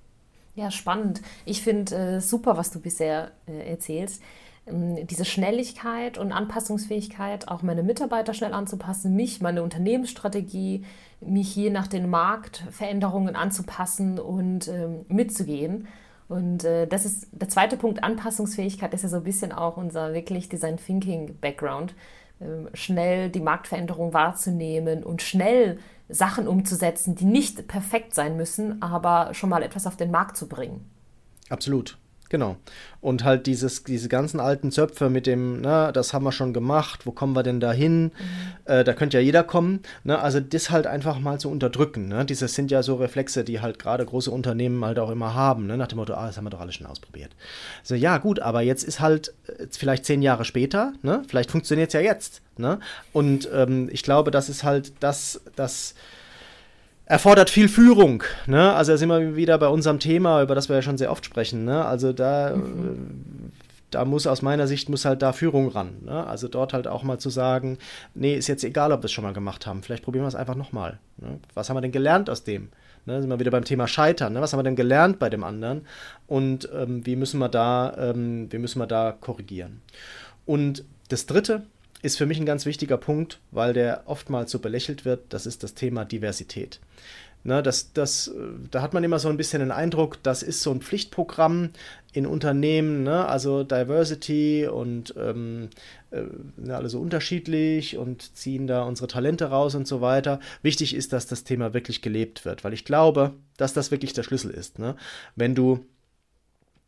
Ja, spannend. Ich finde äh, super, was du bisher äh, erzählst. Ähm, diese Schnelligkeit und Anpassungsfähigkeit, auch meine Mitarbeiter schnell anzupassen, mich, meine Unternehmensstrategie, mich hier nach den Marktveränderungen anzupassen und ähm, mitzugehen. Und äh, das ist der zweite Punkt, Anpassungsfähigkeit, ist ja so ein bisschen auch unser wirklich Design Thinking Background. Ähm, schnell die Marktveränderung wahrzunehmen und schnell Sachen umzusetzen, die nicht perfekt sein müssen, aber schon mal etwas auf den Markt zu bringen. Absolut. Genau. Und halt dieses, diese ganzen alten Zöpfe mit dem, na, das haben wir schon gemacht, wo kommen wir denn da hin? Mhm. Äh, da könnte ja jeder kommen. Ne? Also das halt einfach mal zu unterdrücken. Ne? Diese sind ja so Reflexe, die halt gerade große Unternehmen halt auch immer haben, ne? nach dem Motto, ah, das haben wir doch alle schon ausprobiert. So, ja, gut, aber jetzt ist halt jetzt äh, vielleicht zehn Jahre später, ne? vielleicht funktioniert es ja jetzt. Ne? Und ähm, ich glaube, das ist halt das, das erfordert viel Führung. Ne? Also da sind wir wieder bei unserem Thema, über das wir ja schon sehr oft sprechen. Ne? Also da, mhm. da muss aus meiner Sicht muss halt da Führung ran. Ne? Also dort halt auch mal zu sagen, nee, ist jetzt egal, ob wir es schon mal gemacht haben. Vielleicht probieren wir es einfach nochmal. Ne? Was haben wir denn gelernt aus dem? Ne, sind wir wieder beim Thema Scheitern. Ne? Was haben wir denn gelernt bei dem anderen? Und ähm, wie müssen wir da, ähm, wie müssen wir da korrigieren? Und das Dritte ist für mich ein ganz wichtiger Punkt, weil der oftmals so belächelt wird. Das ist das Thema Diversität. Ne, das, das, da hat man immer so ein bisschen den Eindruck, das ist so ein Pflichtprogramm in Unternehmen, ne? also Diversity und ähm, äh, ne, alle so unterschiedlich und ziehen da unsere Talente raus und so weiter. Wichtig ist, dass das Thema wirklich gelebt wird, weil ich glaube, dass das wirklich der Schlüssel ist. Ne? Wenn du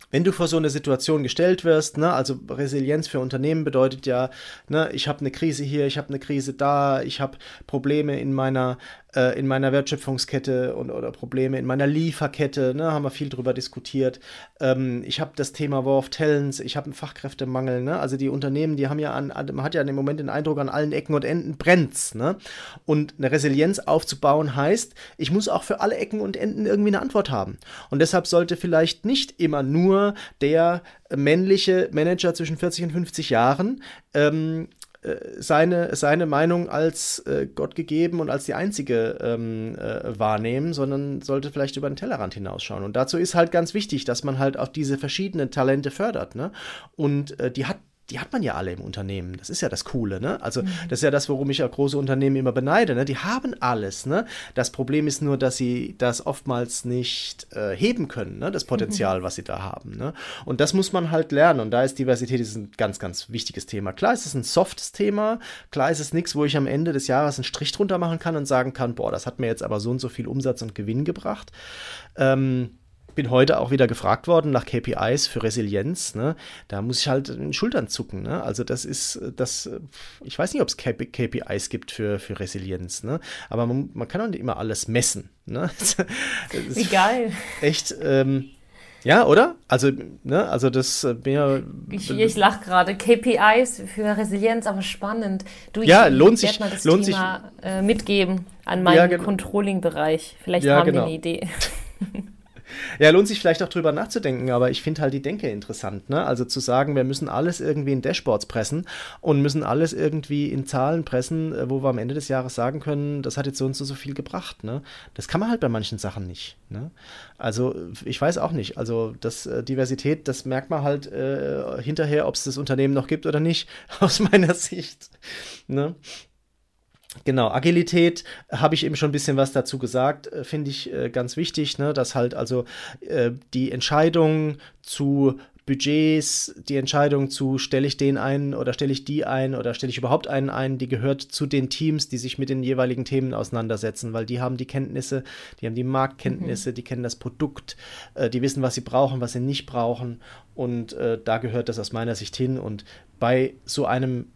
wenn du vor so eine Situation gestellt wirst, ne, also Resilienz für Unternehmen bedeutet ja, ne, ich habe eine Krise hier, ich habe eine Krise da, ich habe Probleme in meiner äh, in meiner Wertschöpfungskette und, oder Probleme in meiner Lieferkette, ne, haben wir viel drüber diskutiert. Ähm, ich habe das Thema War of Talents, ich habe einen Fachkräftemangel, ne? Also die Unternehmen, die haben ja an, man hat ja im Moment den Eindruck, an allen Ecken und Enden brennt's, ne? Und eine Resilienz aufzubauen heißt, ich muss auch für alle Ecken und Enden irgendwie eine Antwort haben. Und deshalb sollte vielleicht nicht immer nur der männliche Manager zwischen 40 und 50 Jahren ähm, äh, seine, seine Meinung als äh, Gott gegeben und als die einzige ähm, äh, wahrnehmen, sondern sollte vielleicht über den Tellerrand hinausschauen. Und dazu ist halt ganz wichtig, dass man halt auch diese verschiedenen Talente fördert. Ne? Und äh, die hat die hat man ja alle im Unternehmen. Das ist ja das Coole, ne? Also, mhm. das ist ja das, worum ich ja große Unternehmen immer beneide, ne? Die haben alles, ne? Das Problem ist nur, dass sie das oftmals nicht äh, heben können, ne? Das Potenzial, mhm. was sie da haben, ne? Und das muss man halt lernen. Und da ist Diversität ist ein ganz, ganz wichtiges Thema. Klar ist es ein softes Thema. Klar ist es nichts, wo ich am Ende des Jahres einen Strich drunter machen kann und sagen kann, boah, das hat mir jetzt aber so und so viel Umsatz und Gewinn gebracht. Ähm, bin heute auch wieder gefragt worden nach KPIs für Resilienz. Ne? Da muss ich halt den Schultern zucken. Ne? Also das ist das, ich weiß nicht, ob es KPIs gibt für, für Resilienz, ne? aber man, man kann auch nicht immer alles messen. Ne? [LAUGHS] Wie geil. Echt, ähm, ja, oder? Also, ne, also das äh, mir. Ich, ich lache gerade. KPIs für Resilienz, aber spannend. Du, ja, ich, lohnt sich. Mal das lohnt Thema, sich. Äh, mitgeben an meinen ja, Controlling-Bereich. Vielleicht ja, haben genau. wir eine Idee. [LAUGHS] Ja, lohnt sich vielleicht auch drüber nachzudenken, aber ich finde halt die Denke interessant. Ne? Also zu sagen, wir müssen alles irgendwie in Dashboards pressen und müssen alles irgendwie in Zahlen pressen, äh, wo wir am Ende des Jahres sagen können, das hat jetzt so und so, so viel gebracht. Ne? Das kann man halt bei manchen Sachen nicht. Ne? Also ich weiß auch nicht. Also das äh, Diversität, das merkt man halt äh, hinterher, ob es das Unternehmen noch gibt oder nicht, [LAUGHS] aus meiner Sicht. Ne? Genau, Agilität habe ich eben schon ein bisschen was dazu gesagt, äh, finde ich äh, ganz wichtig, ne, dass halt also äh, die Entscheidung zu Budgets, die Entscheidung zu, stelle ich den ein oder stelle ich die ein oder stelle ich überhaupt einen ein, die gehört zu den Teams, die sich mit den jeweiligen Themen auseinandersetzen, weil die haben die Kenntnisse, die haben die Marktkenntnisse, mhm. die kennen das Produkt, äh, die wissen, was sie brauchen, was sie nicht brauchen und äh, da gehört das aus meiner Sicht hin und bei so einem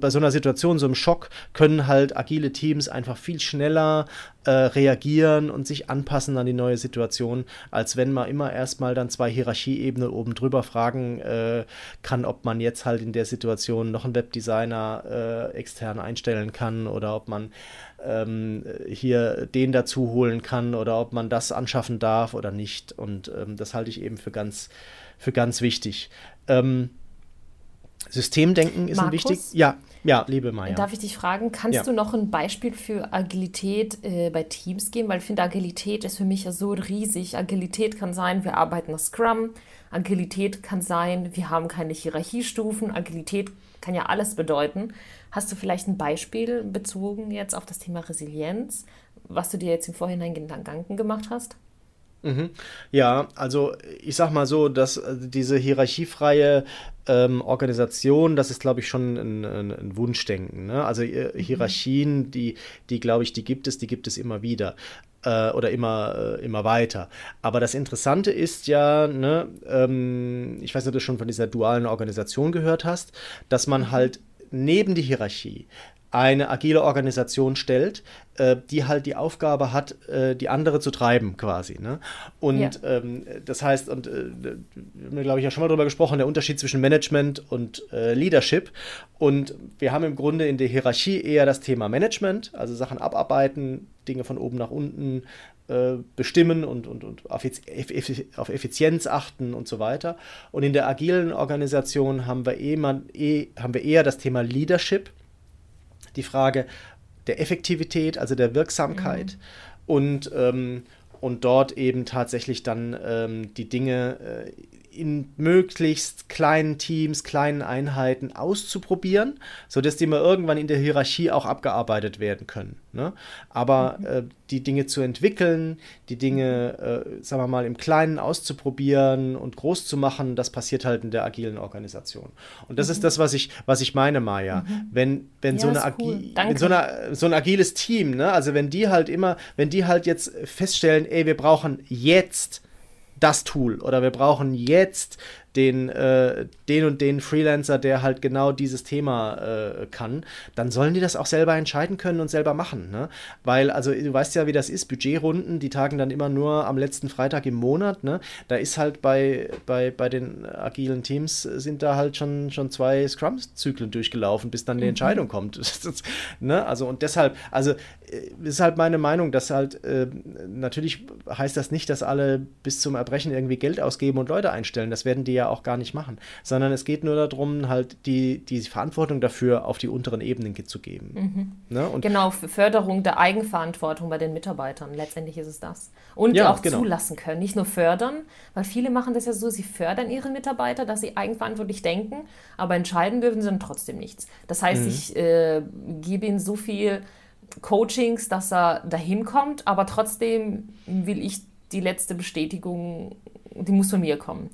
bei so einer Situation, so einem Schock, können halt agile Teams einfach viel schneller äh, reagieren und sich anpassen an die neue Situation, als wenn man immer erstmal dann zwei Hierarchieebenen oben drüber fragen äh, kann, ob man jetzt halt in der Situation noch einen Webdesigner äh, extern einstellen kann oder ob man ähm, hier den dazu holen kann oder ob man das anschaffen darf oder nicht. Und ähm, das halte ich eben für ganz, für ganz wichtig. Ähm, Systemdenken ist Markus, ein wichtig. Ja, ja, liebe Maya. Darf ich dich fragen, kannst ja. du noch ein Beispiel für Agilität äh, bei Teams geben? Weil ich finde, Agilität ist für mich ja so riesig. Agilität kann sein, wir arbeiten nach Scrum. Agilität kann sein, wir haben keine Hierarchiestufen. Agilität kann ja alles bedeuten. Hast du vielleicht ein Beispiel bezogen jetzt auf das Thema Resilienz, was du dir jetzt im Vorhinein Gedanken gemacht hast? Mhm. Ja, also ich sag mal so, dass äh, diese hierarchiefreie ähm, Organisation, das ist, glaube ich, schon ein, ein, ein Wunschdenken. Ne? Also äh, mhm. Hierarchien, die, die glaube ich, die gibt es, die gibt es immer wieder. äh, oder immer, äh, immer weiter. Aber das Interessante ist ja, ne, ähm, ich weiß nicht, ob du schon von dieser dualen Organisation gehört hast, dass man halt neben die Hierarchie eine agile Organisation stellt, äh, die halt die Aufgabe hat, äh, die andere zu treiben, quasi. Ne? Und ja. ähm, das heißt, und äh, wir glaube ich ja schon mal darüber gesprochen, der Unterschied zwischen Management und äh, Leadership. Und wir haben im Grunde in der Hierarchie eher das Thema Management, also Sachen abarbeiten, Dinge von oben nach unten äh, bestimmen und, und, und auf, Effizienz achten und so weiter. Und in der agilen Organisation haben wir, eh, man, eh, haben wir eher das Thema Leadership die Frage der Effektivität, also der Wirksamkeit mhm. und, ähm, und dort eben tatsächlich dann ähm, die Dinge äh, in möglichst kleinen Teams, kleinen Einheiten auszuprobieren, sodass die mal irgendwann in der Hierarchie auch abgearbeitet werden können. Ne? Aber mhm. äh, die Dinge zu entwickeln, die Dinge, äh, sagen wir mal, im Kleinen auszuprobieren und groß zu machen, das passiert halt in der agilen Organisation. Und das mhm. ist das, was ich, was ich meine, Maja. Mhm. Wenn, wenn, ja, so, eine cool. wenn so, eine, so ein agiles Team, ne? also wenn die halt immer, wenn die halt jetzt feststellen, ey, wir brauchen jetzt das Tool. Oder wir brauchen jetzt den, äh, den und den Freelancer, der halt genau dieses Thema äh, kann, dann sollen die das auch selber entscheiden können und selber machen. Ne? Weil, also du weißt ja, wie das ist, Budgetrunden, die tagen dann immer nur am letzten Freitag im Monat. Ne? Da ist halt bei, bei, bei den agilen Teams sind da halt schon, schon zwei Scrum-Zyklen durchgelaufen, bis dann die mhm. Entscheidung kommt. [LAUGHS] ne? Also und deshalb, also äh, ist halt meine Meinung, dass halt äh, natürlich heißt das nicht, dass alle bis zum Erbrechen irgendwie Geld ausgeben und Leute einstellen. Das werden die ja auch gar nicht machen, sondern es geht nur darum, halt die, die Verantwortung dafür auf die unteren Ebenen zu geben. Mhm. Ne? Genau, Förderung der Eigenverantwortung bei den Mitarbeitern. Letztendlich ist es das. Und ja, auch genau. zulassen können, nicht nur fördern, weil viele machen das ja so, sie fördern ihre Mitarbeiter, dass sie eigenverantwortlich denken, aber entscheiden dürfen sie dann trotzdem nichts. Das heißt, mhm. ich äh, gebe ihnen so viel Coachings, dass er dahin kommt, aber trotzdem will ich die letzte Bestätigung, die muss von mir kommen.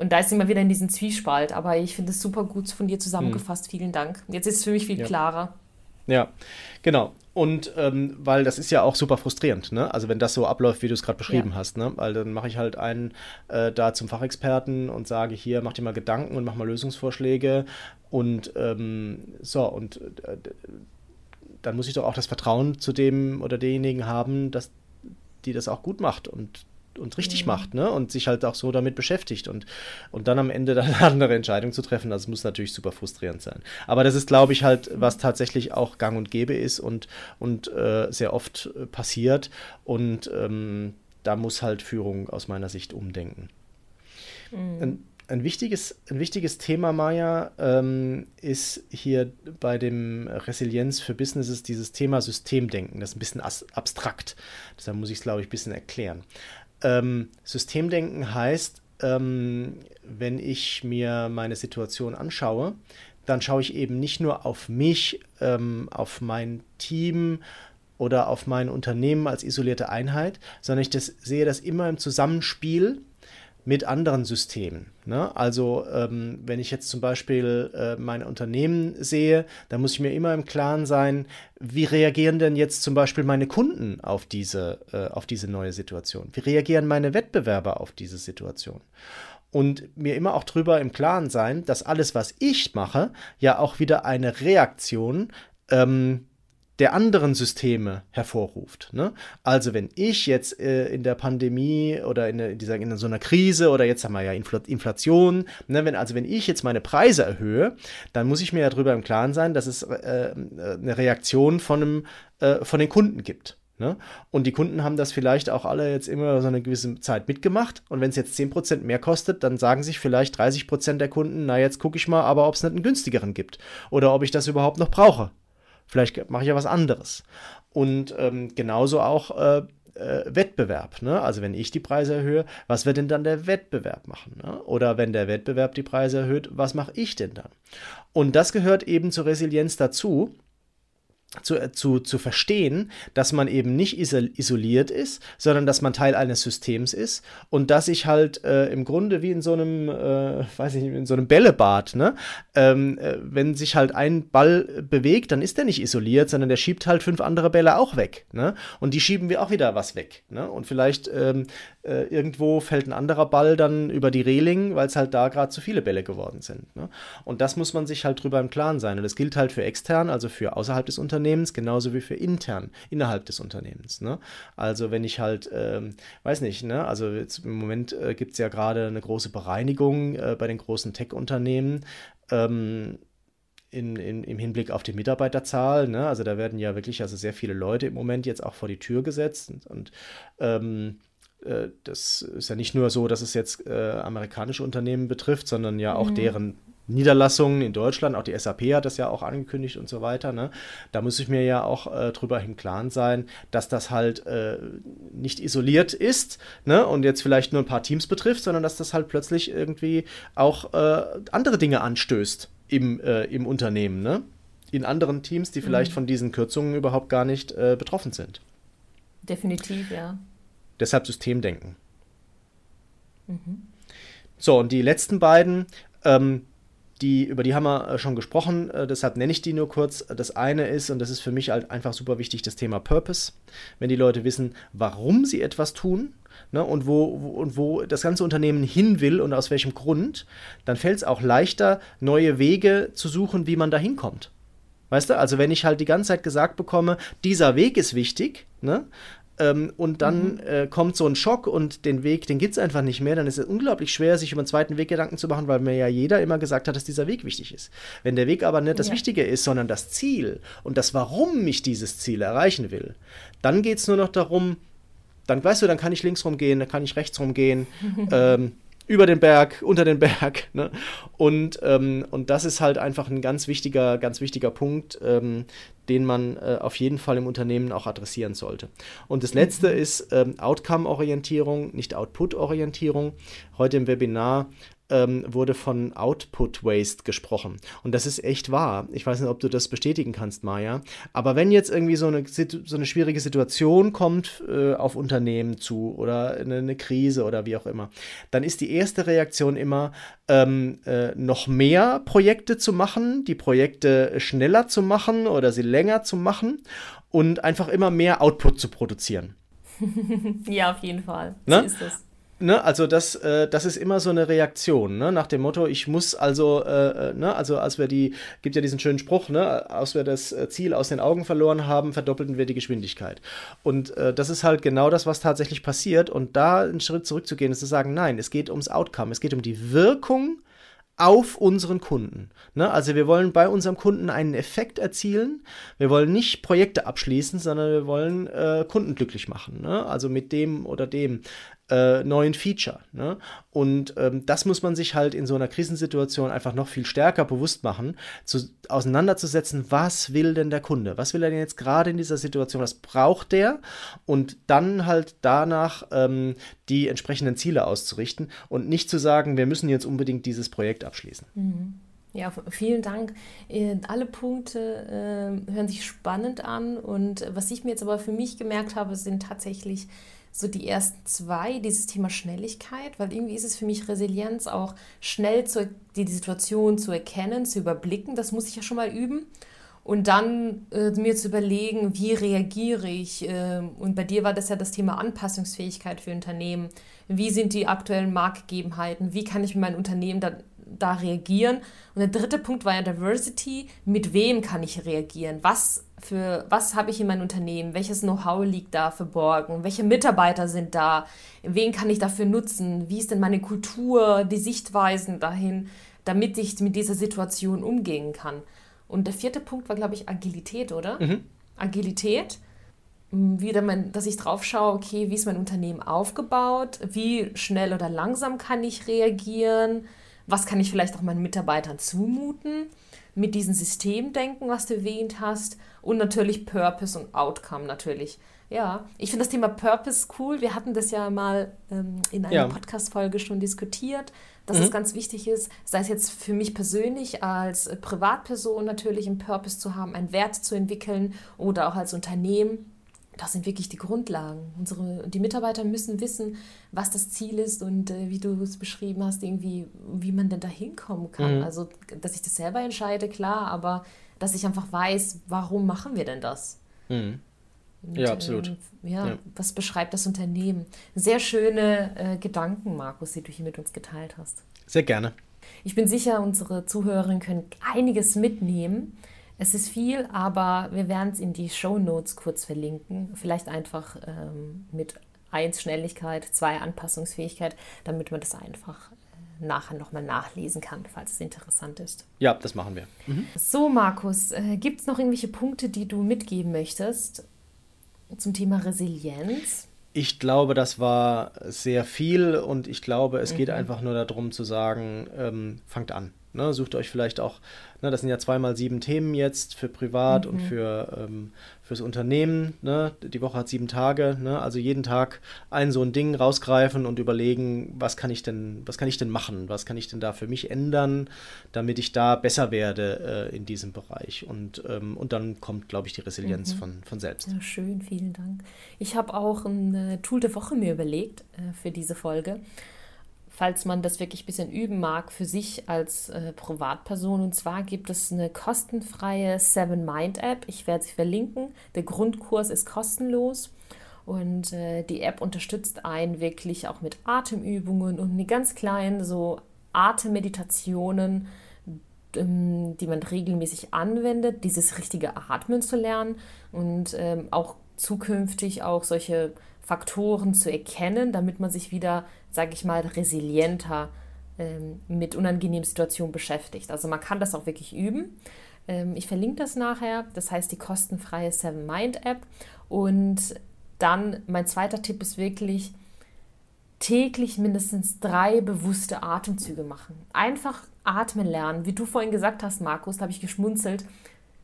Und da ist immer wieder in diesem Zwiespalt. Aber ich finde es super gut von dir zusammengefasst. Mhm. Vielen Dank. Jetzt ist es für mich viel ja. klarer. Ja, genau. Und ähm, weil das ist ja auch super frustrierend, ne? Also wenn das so abläuft, wie du es gerade beschrieben ja. hast, ne? Weil dann mache ich halt einen äh, da zum Fachexperten und sage hier, mach dir mal Gedanken und mach mal Lösungsvorschläge. Und ähm, so, und äh, dann muss ich doch auch das Vertrauen zu dem oder derjenigen haben, dass die das auch gut macht. Und und richtig mhm. macht, ne? Und sich halt auch so damit beschäftigt und, und dann am Ende dann [LAUGHS] eine andere Entscheidung zu treffen, das muss natürlich super frustrierend sein. Aber das ist, glaube ich, halt, was tatsächlich auch gang und gäbe ist und, und äh, sehr oft äh, passiert. Und ähm, da muss halt Führung aus meiner Sicht umdenken. Mhm. Ein, ein, wichtiges, ein wichtiges Thema, Maya, ähm, ist hier bei dem Resilienz für Businesses dieses Thema Systemdenken. Das ist ein bisschen abstrakt. Deshalb muss ich es, glaube ich, ein bisschen erklären. Ähm, Systemdenken heißt, ähm, wenn ich mir meine Situation anschaue, dann schaue ich eben nicht nur auf mich, ähm, auf mein Team oder auf mein Unternehmen als isolierte Einheit, sondern ich das, sehe das immer im Zusammenspiel mit anderen Systemen. Ne? Also ähm, wenn ich jetzt zum Beispiel äh, mein Unternehmen sehe, dann muss ich mir immer im Klaren sein, wie reagieren denn jetzt zum Beispiel meine Kunden auf diese, äh, auf diese neue Situation? Wie reagieren meine Wettbewerber auf diese Situation? Und mir immer auch drüber im Klaren sein, dass alles, was ich mache, ja auch wieder eine Reaktion ähm, der anderen Systeme hervorruft. Ne? Also wenn ich jetzt äh, in der Pandemie oder in, in, dieser, in so einer Krise oder jetzt haben wir ja Infl Inflation, ne? wenn, also wenn ich jetzt meine Preise erhöhe, dann muss ich mir ja darüber im Klaren sein, dass es äh, eine Reaktion von, einem, äh, von den Kunden gibt. Ne? Und die Kunden haben das vielleicht auch alle jetzt immer so eine gewisse Zeit mitgemacht. Und wenn es jetzt 10% mehr kostet, dann sagen sich vielleicht 30% der Kunden, na jetzt gucke ich mal, aber ob es nicht einen günstigeren gibt. Oder ob ich das überhaupt noch brauche. Vielleicht mache ich ja was anderes. Und ähm, genauso auch äh, äh, Wettbewerb. Ne? Also wenn ich die Preise erhöhe, was wird denn dann der Wettbewerb machen? Ne? Oder wenn der Wettbewerb die Preise erhöht, was mache ich denn dann? Und das gehört eben zur Resilienz dazu, zu, äh, zu, zu verstehen, dass man eben nicht isoliert ist, sondern dass man Teil eines Systems ist und dass ich halt äh, im Grunde wie in so einem, äh, weiß ich in so einem Bällebad, ne? Ähm, äh, wenn sich halt ein Ball bewegt, dann ist der nicht isoliert, sondern der schiebt halt fünf andere Bälle auch weg, ne? Und die schieben wir auch wieder was weg, ne? Und vielleicht ähm, äh, irgendwo fällt ein anderer Ball dann über die Reling, weil es halt da gerade zu viele Bälle geworden sind, ne? Und das muss man sich halt drüber im Klaren sein. Und das gilt halt für extern, also für außerhalb des Unternehmens Unternehmens, genauso wie für intern, innerhalb des Unternehmens. Ne? Also wenn ich halt, ähm, weiß nicht, ne? also im Moment äh, gibt es ja gerade eine große Bereinigung äh, bei den großen Tech-Unternehmen. Ähm, in, in, im Hinblick auf die Mitarbeiterzahl. Ne? Also da werden ja wirklich also sehr viele Leute im Moment jetzt auch vor die Tür gesetzt und, und ähm, äh, das ist ja nicht nur so, dass es jetzt äh, amerikanische Unternehmen betrifft, sondern ja auch mhm. deren Niederlassungen in Deutschland, auch die SAP hat das ja auch angekündigt und so weiter. Ne? Da muss ich mir ja auch äh, drüber im Klaren sein, dass das halt äh, nicht isoliert ist ne? und jetzt vielleicht nur ein paar Teams betrifft, sondern dass das halt plötzlich irgendwie auch äh, andere Dinge anstößt im, äh, im Unternehmen. Ne? In anderen Teams, die vielleicht mhm. von diesen Kürzungen überhaupt gar nicht äh, betroffen sind. Definitiv, ja. Deshalb Systemdenken. Mhm. So, und die letzten beiden, ähm, die, über die haben wir äh, schon gesprochen, äh, deshalb nenne ich die nur kurz. Das eine ist, und das ist für mich halt einfach super wichtig, das Thema Purpose. Wenn die Leute wissen, warum sie etwas tun, Ne, und, wo, wo, und wo das ganze Unternehmen hin will und aus welchem Grund, dann fällt es auch leichter, neue Wege zu suchen, wie man da hinkommt. Weißt du, also wenn ich halt die ganze Zeit gesagt bekomme, dieser Weg ist wichtig, ne, ähm, und dann mhm. äh, kommt so ein Schock und den Weg, den gibt es einfach nicht mehr, dann ist es unglaublich schwer, sich über einen zweiten Weg Gedanken zu machen, weil mir ja jeder immer gesagt hat, dass dieser Weg wichtig ist. Wenn der Weg aber nicht das ja. Wichtige ist, sondern das Ziel und das, warum ich dieses Ziel erreichen will, dann geht es nur noch darum, dann weißt du, dann kann ich links rumgehen, dann kann ich rechts rumgehen. [LAUGHS] ähm, über den Berg, unter den Berg. [LAUGHS] Ne? Und, ähm, und das ist halt einfach ein ganz wichtiger, ganz wichtiger Punkt, ähm, den man äh, auf jeden Fall im Unternehmen auch adressieren sollte. Und das letzte mhm. ist ähm, Outcome-Orientierung, nicht Output-Orientierung. Heute im Webinar ähm, wurde von Output Waste gesprochen. Und das ist echt wahr. Ich weiß nicht, ob du das bestätigen kannst, Maja. Aber wenn jetzt irgendwie so eine, so eine schwierige Situation kommt äh, auf Unternehmen zu oder eine, eine, Krise oder wie auch immer, dann ist die erste Reaktion immer, ähm, äh, noch mehr Projekte zu machen, die Projekte schneller zu machen oder sie länger zu machen und einfach immer mehr Output zu produzieren. [LAUGHS] ja, auf jeden Fall. Ne? So ist es ne, also das, äh, das ist immer so eine Reaktion, ne, nach dem Motto, ich muss also, äh, äh, ne, also als wir die, gibt ja diesen schönen Spruch, ne, als wir das äh, Ziel aus den Augen verloren haben, verdoppelten wir die Geschwindigkeit. Und äh, das ist halt genau das, was tatsächlich passiert. Und da einen Schritt zurückzugehen, ist zu sagen, nein, es geht ums Outcome, es geht um die Wirkung auf unseren Kunden. Ne? Also wir wollen bei unserem Kunden einen Effekt erzielen. Wir wollen nicht Projekte abschließen, sondern wir wollen äh, Kunden glücklich machen. Ne? Also mit dem oder dem äh, neuen Feature. Ne? Und ähm, das muss man sich halt in so einer Krisensituation einfach noch viel stärker bewusst machen, zu, auseinanderzusetzen, was will denn der Kunde? Was will er denn jetzt gerade in dieser Situation? Was braucht der? Und dann halt danach ähm, die entsprechenden Ziele auszurichten und nicht zu sagen, wir müssen jetzt unbedingt dieses Projekt abschließen. Mhm. Ja, vielen Dank. Äh, alle Punkte äh, hören sich spannend an und was ich mir jetzt aber für mich gemerkt habe, sind tatsächlich so die ersten zwei, dieses Thema Schnelligkeit, weil irgendwie ist es für mich Resilienz auch schnell zu, die, Situation zu erkennen, zu überblicken, das muss ich ja schon mal üben. Und dann äh, mir zu überlegen, wie reagiere ich. Äh, und bei dir war das ja das Thema Anpassungsfähigkeit für Unternehmen. Wie sind die aktuellen Marktgegebenheiten? Wie kann ich mit meinem Unternehmen da, da reagieren? Und der dritte Punkt war ja Diversity. Mit wem kann ich reagieren? Was für was habe ich in meinem Unternehmen, welches Know-how liegt da verborgen, welche Mitarbeiter sind da, wen kann ich dafür nutzen, wie ist denn meine Kultur, die Sichtweisen dahin, damit ich mit dieser Situation umgehen kann. Und der vierte Punkt war, glaube ich, Agilität, oder? Mhm. Agilität. Wieder, mein, dass ich drauf schaue, okay, wie ist mein Unternehmen aufgebaut, wie schnell oder langsam kann ich reagieren, was kann ich vielleicht auch meinen Mitarbeitern zumuten mit diesem Systemdenken, was du erwähnt hast und natürlich Purpose und Outcome natürlich. Ja, ich finde das Thema Purpose cool. Wir hatten das ja mal ähm, in einer ja. Podcast-Folge schon diskutiert, dass mhm. es ganz wichtig ist, sei es jetzt für mich persönlich als Privatperson natürlich einen Purpose zu haben, einen Wert zu entwickeln oder auch als Unternehmen. Das sind wirklich die Grundlagen. Unsere, die Mitarbeiter müssen wissen, was das Ziel ist und äh, wie du es beschrieben hast, irgendwie, wie man denn da hinkommen kann. Mhm. Also, dass ich das selber entscheide, klar, aber dass ich einfach weiß, warum machen wir denn das? Mhm. Und, ja, absolut. Äh, ja, ja, was beschreibt das Unternehmen? Sehr schöne äh, Gedanken, Markus, die du hier mit uns geteilt hast. Sehr gerne. Ich bin sicher, unsere Zuhörerinnen können einiges mitnehmen. Es ist viel, aber wir werden es in die Show Notes kurz verlinken. Vielleicht einfach ähm, mit 1 Schnelligkeit, 2 Anpassungsfähigkeit, damit man das einfach nachher nochmal nachlesen kann, falls es interessant ist. Ja, das machen wir. Mhm. So, Markus, äh, gibt es noch irgendwelche Punkte, die du mitgeben möchtest? zum Thema Resilienz? Ich glaube, das war sehr viel und ich glaube, es mhm. geht einfach nur darum zu sagen, ähm, fangt an. Ne? Sucht euch vielleicht auch, ne, das sind ja zweimal sieben Themen jetzt für privat mhm. und für, ähm, fürs Unternehmen. Ne? Die Woche hat sieben Tage, ne? also jeden Tag ein so ein Ding rausgreifen und überlegen, was kann ich denn, was kann ich denn machen, was kann ich denn da für mich ändern, damit ich da besser werde äh, in diesem Bereich. Und, ähm, und dann kommt, glaube ich, die Resilienz mhm. von, von selbst. Ja, schön, vielen Dank. Ich habe auch ein äh, Tool der Woche mir überlegt äh, für diese Folge falls man das wirklich ein bisschen üben mag, für sich als äh, Privatperson. Und zwar gibt es eine kostenfreie Seven Mind App. Ich werde sie verlinken. Der Grundkurs ist kostenlos. Und äh, die App unterstützt einen wirklich auch mit Atemübungen und mit ganz kleinen so Atemmeditationen, ähm, die man regelmäßig anwendet, dieses richtige Atmen zu lernen und ähm, auch zukünftig auch solche Faktoren zu erkennen, damit man sich wieder, sage ich mal, resilienter ähm, mit unangenehmen Situationen beschäftigt. Also man kann das auch wirklich üben. Ähm, ich verlinke das nachher. Das heißt die kostenfreie Seven Mind App. Und dann mein zweiter Tipp ist wirklich täglich mindestens drei bewusste Atemzüge machen. Einfach atmen lernen. Wie du vorhin gesagt hast, Markus, da habe ich geschmunzelt.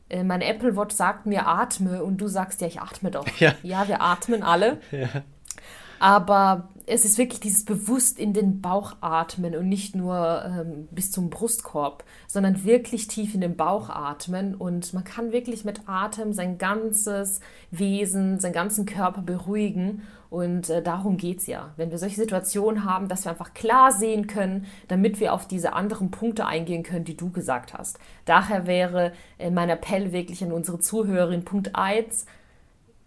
Äh, mein Apple Watch sagt mir atme und du sagst ja, ich atme doch. [LAUGHS] Ja, ja wir atmen alle. Ja. Aber es ist wirklich dieses bewusst in den Bauch atmen und nicht nur ähm, bis zum Brustkorb, sondern wirklich tief in den Bauch atmen. Und man kann wirklich mit Atem sein ganzes Wesen, seinen ganzen Körper beruhigen. Und äh, darum geht es ja. Wenn wir solche Situationen haben, dass wir einfach klar sehen können, damit wir auf diese anderen Punkte eingehen können, die du gesagt hast. Daher wäre äh, mein Appell wirklich an unsere Zuhörerin Punkt 1,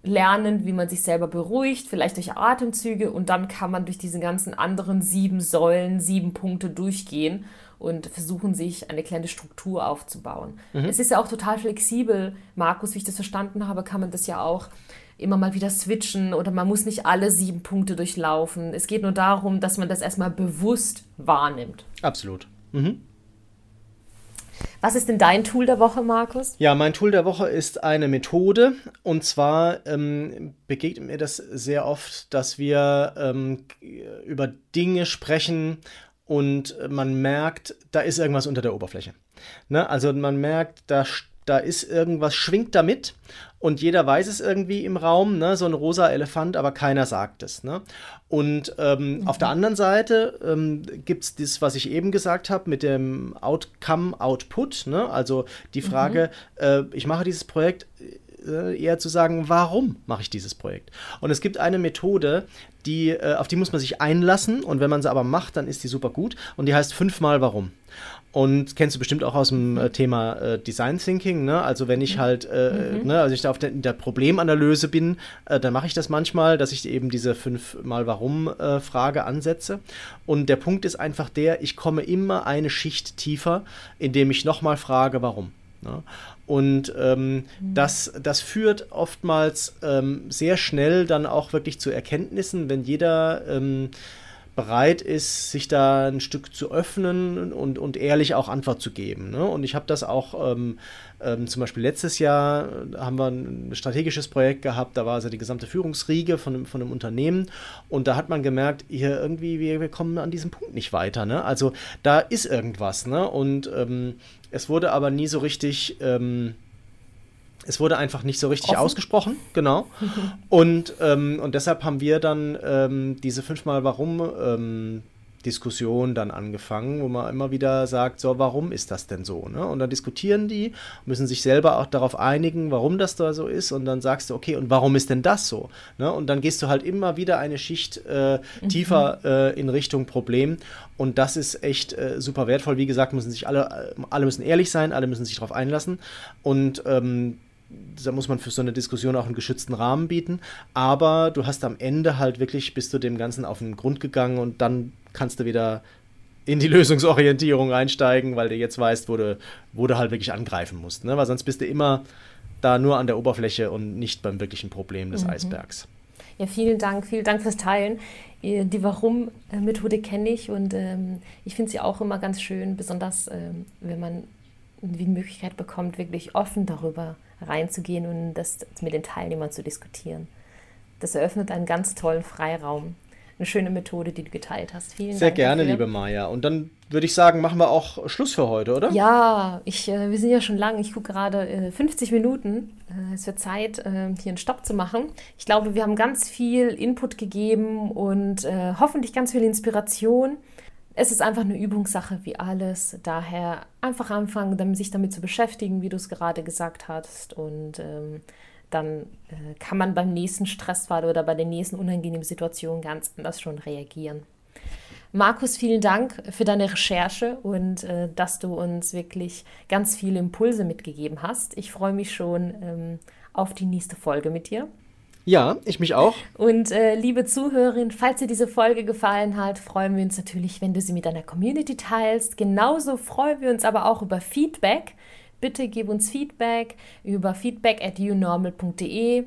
lernen, wie man sich selber beruhigt, vielleicht durch Atemzüge und dann kann man durch diese ganzen anderen sieben Säulen, sieben Punkte durchgehen und versuchen, sich eine kleine Struktur aufzubauen. Mhm. Es ist ja auch total flexibel, Markus, wie ich das verstanden habe, kann man das ja auch immer mal wieder switchen oder man muss nicht alle sieben Punkte durchlaufen. Es geht nur darum, dass man das erstmal bewusst wahrnimmt. Absolut. Mhm. Was ist denn dein Tool der Woche, Markus? Ja, mein Tool der Woche ist eine Methode. Und zwar ähm, begegnet mir das sehr oft, dass wir ähm, über Dinge sprechen und man merkt, da ist irgendwas unter der Oberfläche. Ne? Also man merkt, da, da ist irgendwas, schwingt damit und jeder weiß es irgendwie im Raum, ne? so ein rosa Elefant, aber keiner sagt es. Ne? Und ähm, mhm. auf der anderen Seite ähm, gibt es das, was ich eben gesagt habe, mit dem Outcome, Output. Ne? Also die Frage, mhm. äh, ich mache dieses Projekt äh, eher zu sagen, warum mache ich dieses Projekt? Und es gibt eine Methode, die, äh, auf die muss man sich einlassen und wenn man sie aber macht, dann ist die super gut und die heißt fünfmal warum. Und kennst du bestimmt auch aus dem äh, Thema äh, Design Thinking, ne? Also wenn ich halt, äh, mhm. ne, also ich da auf der, der Problemanalyse bin, dann mache ich das manchmal, dass ich eben diese fünfmal Warum-Frage äh, ansetze. Und der Punkt ist einfach der, ich komme immer eine Schicht tiefer, indem ich nochmal frage, warum. Ne? Und ähm, mhm. das, das führt oftmals ähm, sehr schnell dann auch wirklich zu Erkenntnissen, wenn jeder ähm, bereit ist, sich da ein Stück zu öffnen und, und ehrlich auch Antwort zu geben. Ne? Und ich habe das auch ähm, ähm, zum Beispiel letztes Jahr haben wir ein strategisches Projekt gehabt, da war also die gesamte Führungsriege von, von einem Unternehmen und da hat man gemerkt, hier irgendwie, wir, wir kommen an diesem Punkt nicht weiter. Ne? Also da ist irgendwas. Ne? Und ähm, es wurde aber nie so richtig ähm, es wurde einfach nicht so richtig Offen? ausgesprochen, genau. [LAUGHS] und, ähm, und deshalb haben wir dann ähm, diese fünfmal Warum ähm, Diskussion dann angefangen, wo man immer wieder sagt, so, warum ist das denn so? Ne? Und dann diskutieren die, müssen sich selber auch darauf einigen, warum das da so ist. Und dann sagst du, okay, und warum ist denn das so? Ne? Und dann gehst du halt immer wieder eine Schicht äh, mhm. tiefer äh, in Richtung Problem. Und das ist echt äh, super wertvoll. Wie gesagt, müssen sich alle, äh, alle müssen ehrlich sein, alle müssen sich darauf einlassen. Und ähm, da muss man für so eine Diskussion auch einen geschützten Rahmen bieten. Aber du hast am Ende halt wirklich, bist du dem Ganzen auf den Grund gegangen und dann kannst du wieder in die [LAUGHS] Lösungsorientierung einsteigen, weil du jetzt weißt, wo du, wo du halt wirklich angreifen musst. Ne? Weil sonst bist du immer da nur an der Oberfläche und nicht beim wirklichen Problem des mhm. Eisbergs. Ja, vielen Dank, vielen Dank fürs Teilen. Die Warum-Methode kenne ich und ähm, ich finde sie auch immer ganz schön, besonders ähm, wenn man die Möglichkeit bekommt, wirklich offen darüber reinzugehen und das mit den Teilnehmern zu diskutieren. Das eröffnet einen ganz tollen Freiraum. Eine schöne Methode, die du geteilt hast. Vielen Sehr Dank. Sehr gerne, dafür. liebe Maja. Und dann würde ich sagen, machen wir auch Schluss für heute, oder? Ja, ich, äh, wir sind ja schon lang. Ich gucke gerade äh, 50 Minuten. Äh, es wird Zeit, äh, hier einen Stopp zu machen. Ich glaube, wir haben ganz viel Input gegeben und äh, hoffentlich ganz viel Inspiration es ist einfach eine Übungssache wie alles. Daher einfach anfangen, sich damit zu beschäftigen, wie du es gerade gesagt hast. Und ähm, dann äh, kann man beim nächsten Stressfall oder bei den nächsten unangenehmen Situationen ganz anders schon reagieren. Markus, vielen Dank für deine Recherche und äh, dass du uns wirklich ganz viele Impulse mitgegeben hast. Ich freue mich schon ähm, auf die nächste Folge mit dir. Ja, ich mich auch. Und äh, liebe Zuhörerin, falls dir diese Folge gefallen hat, freuen wir uns natürlich, wenn du sie mit deiner Community teilst. Genauso freuen wir uns aber auch über Feedback. Bitte gib uns Feedback über feedback at younormal.de.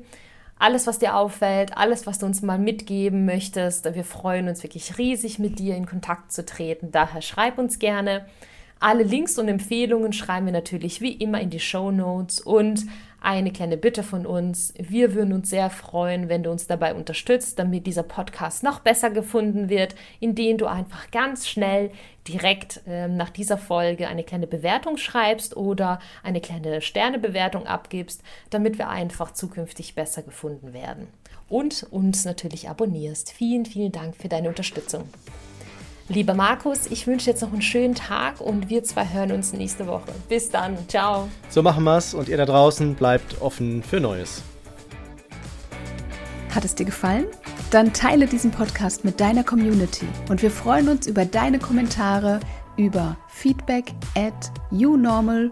Alles, was dir auffällt, alles, was du uns mal mitgeben möchtest. Wir freuen uns wirklich riesig, mit dir in Kontakt zu treten. Daher schreib uns gerne. Alle Links und Empfehlungen schreiben wir natürlich wie immer in die Show Notes und eine kleine Bitte von uns. Wir würden uns sehr freuen, wenn du uns dabei unterstützt, damit dieser Podcast noch besser gefunden wird, indem du einfach ganz schnell direkt äh, nach dieser Folge eine kleine Bewertung schreibst oder eine kleine Sternebewertung abgibst, damit wir einfach zukünftig besser gefunden werden. Und uns natürlich abonnierst. Vielen, vielen Dank für deine Unterstützung. Lieber Markus, ich wünsche jetzt noch einen schönen Tag und wir zwei hören uns nächste Woche. Bis dann. Ciao. So machen wir es und ihr da draußen bleibt offen für Neues. Hat es dir gefallen? Dann teile diesen Podcast mit deiner Community und wir freuen uns über deine Kommentare über feedback at unormal.de.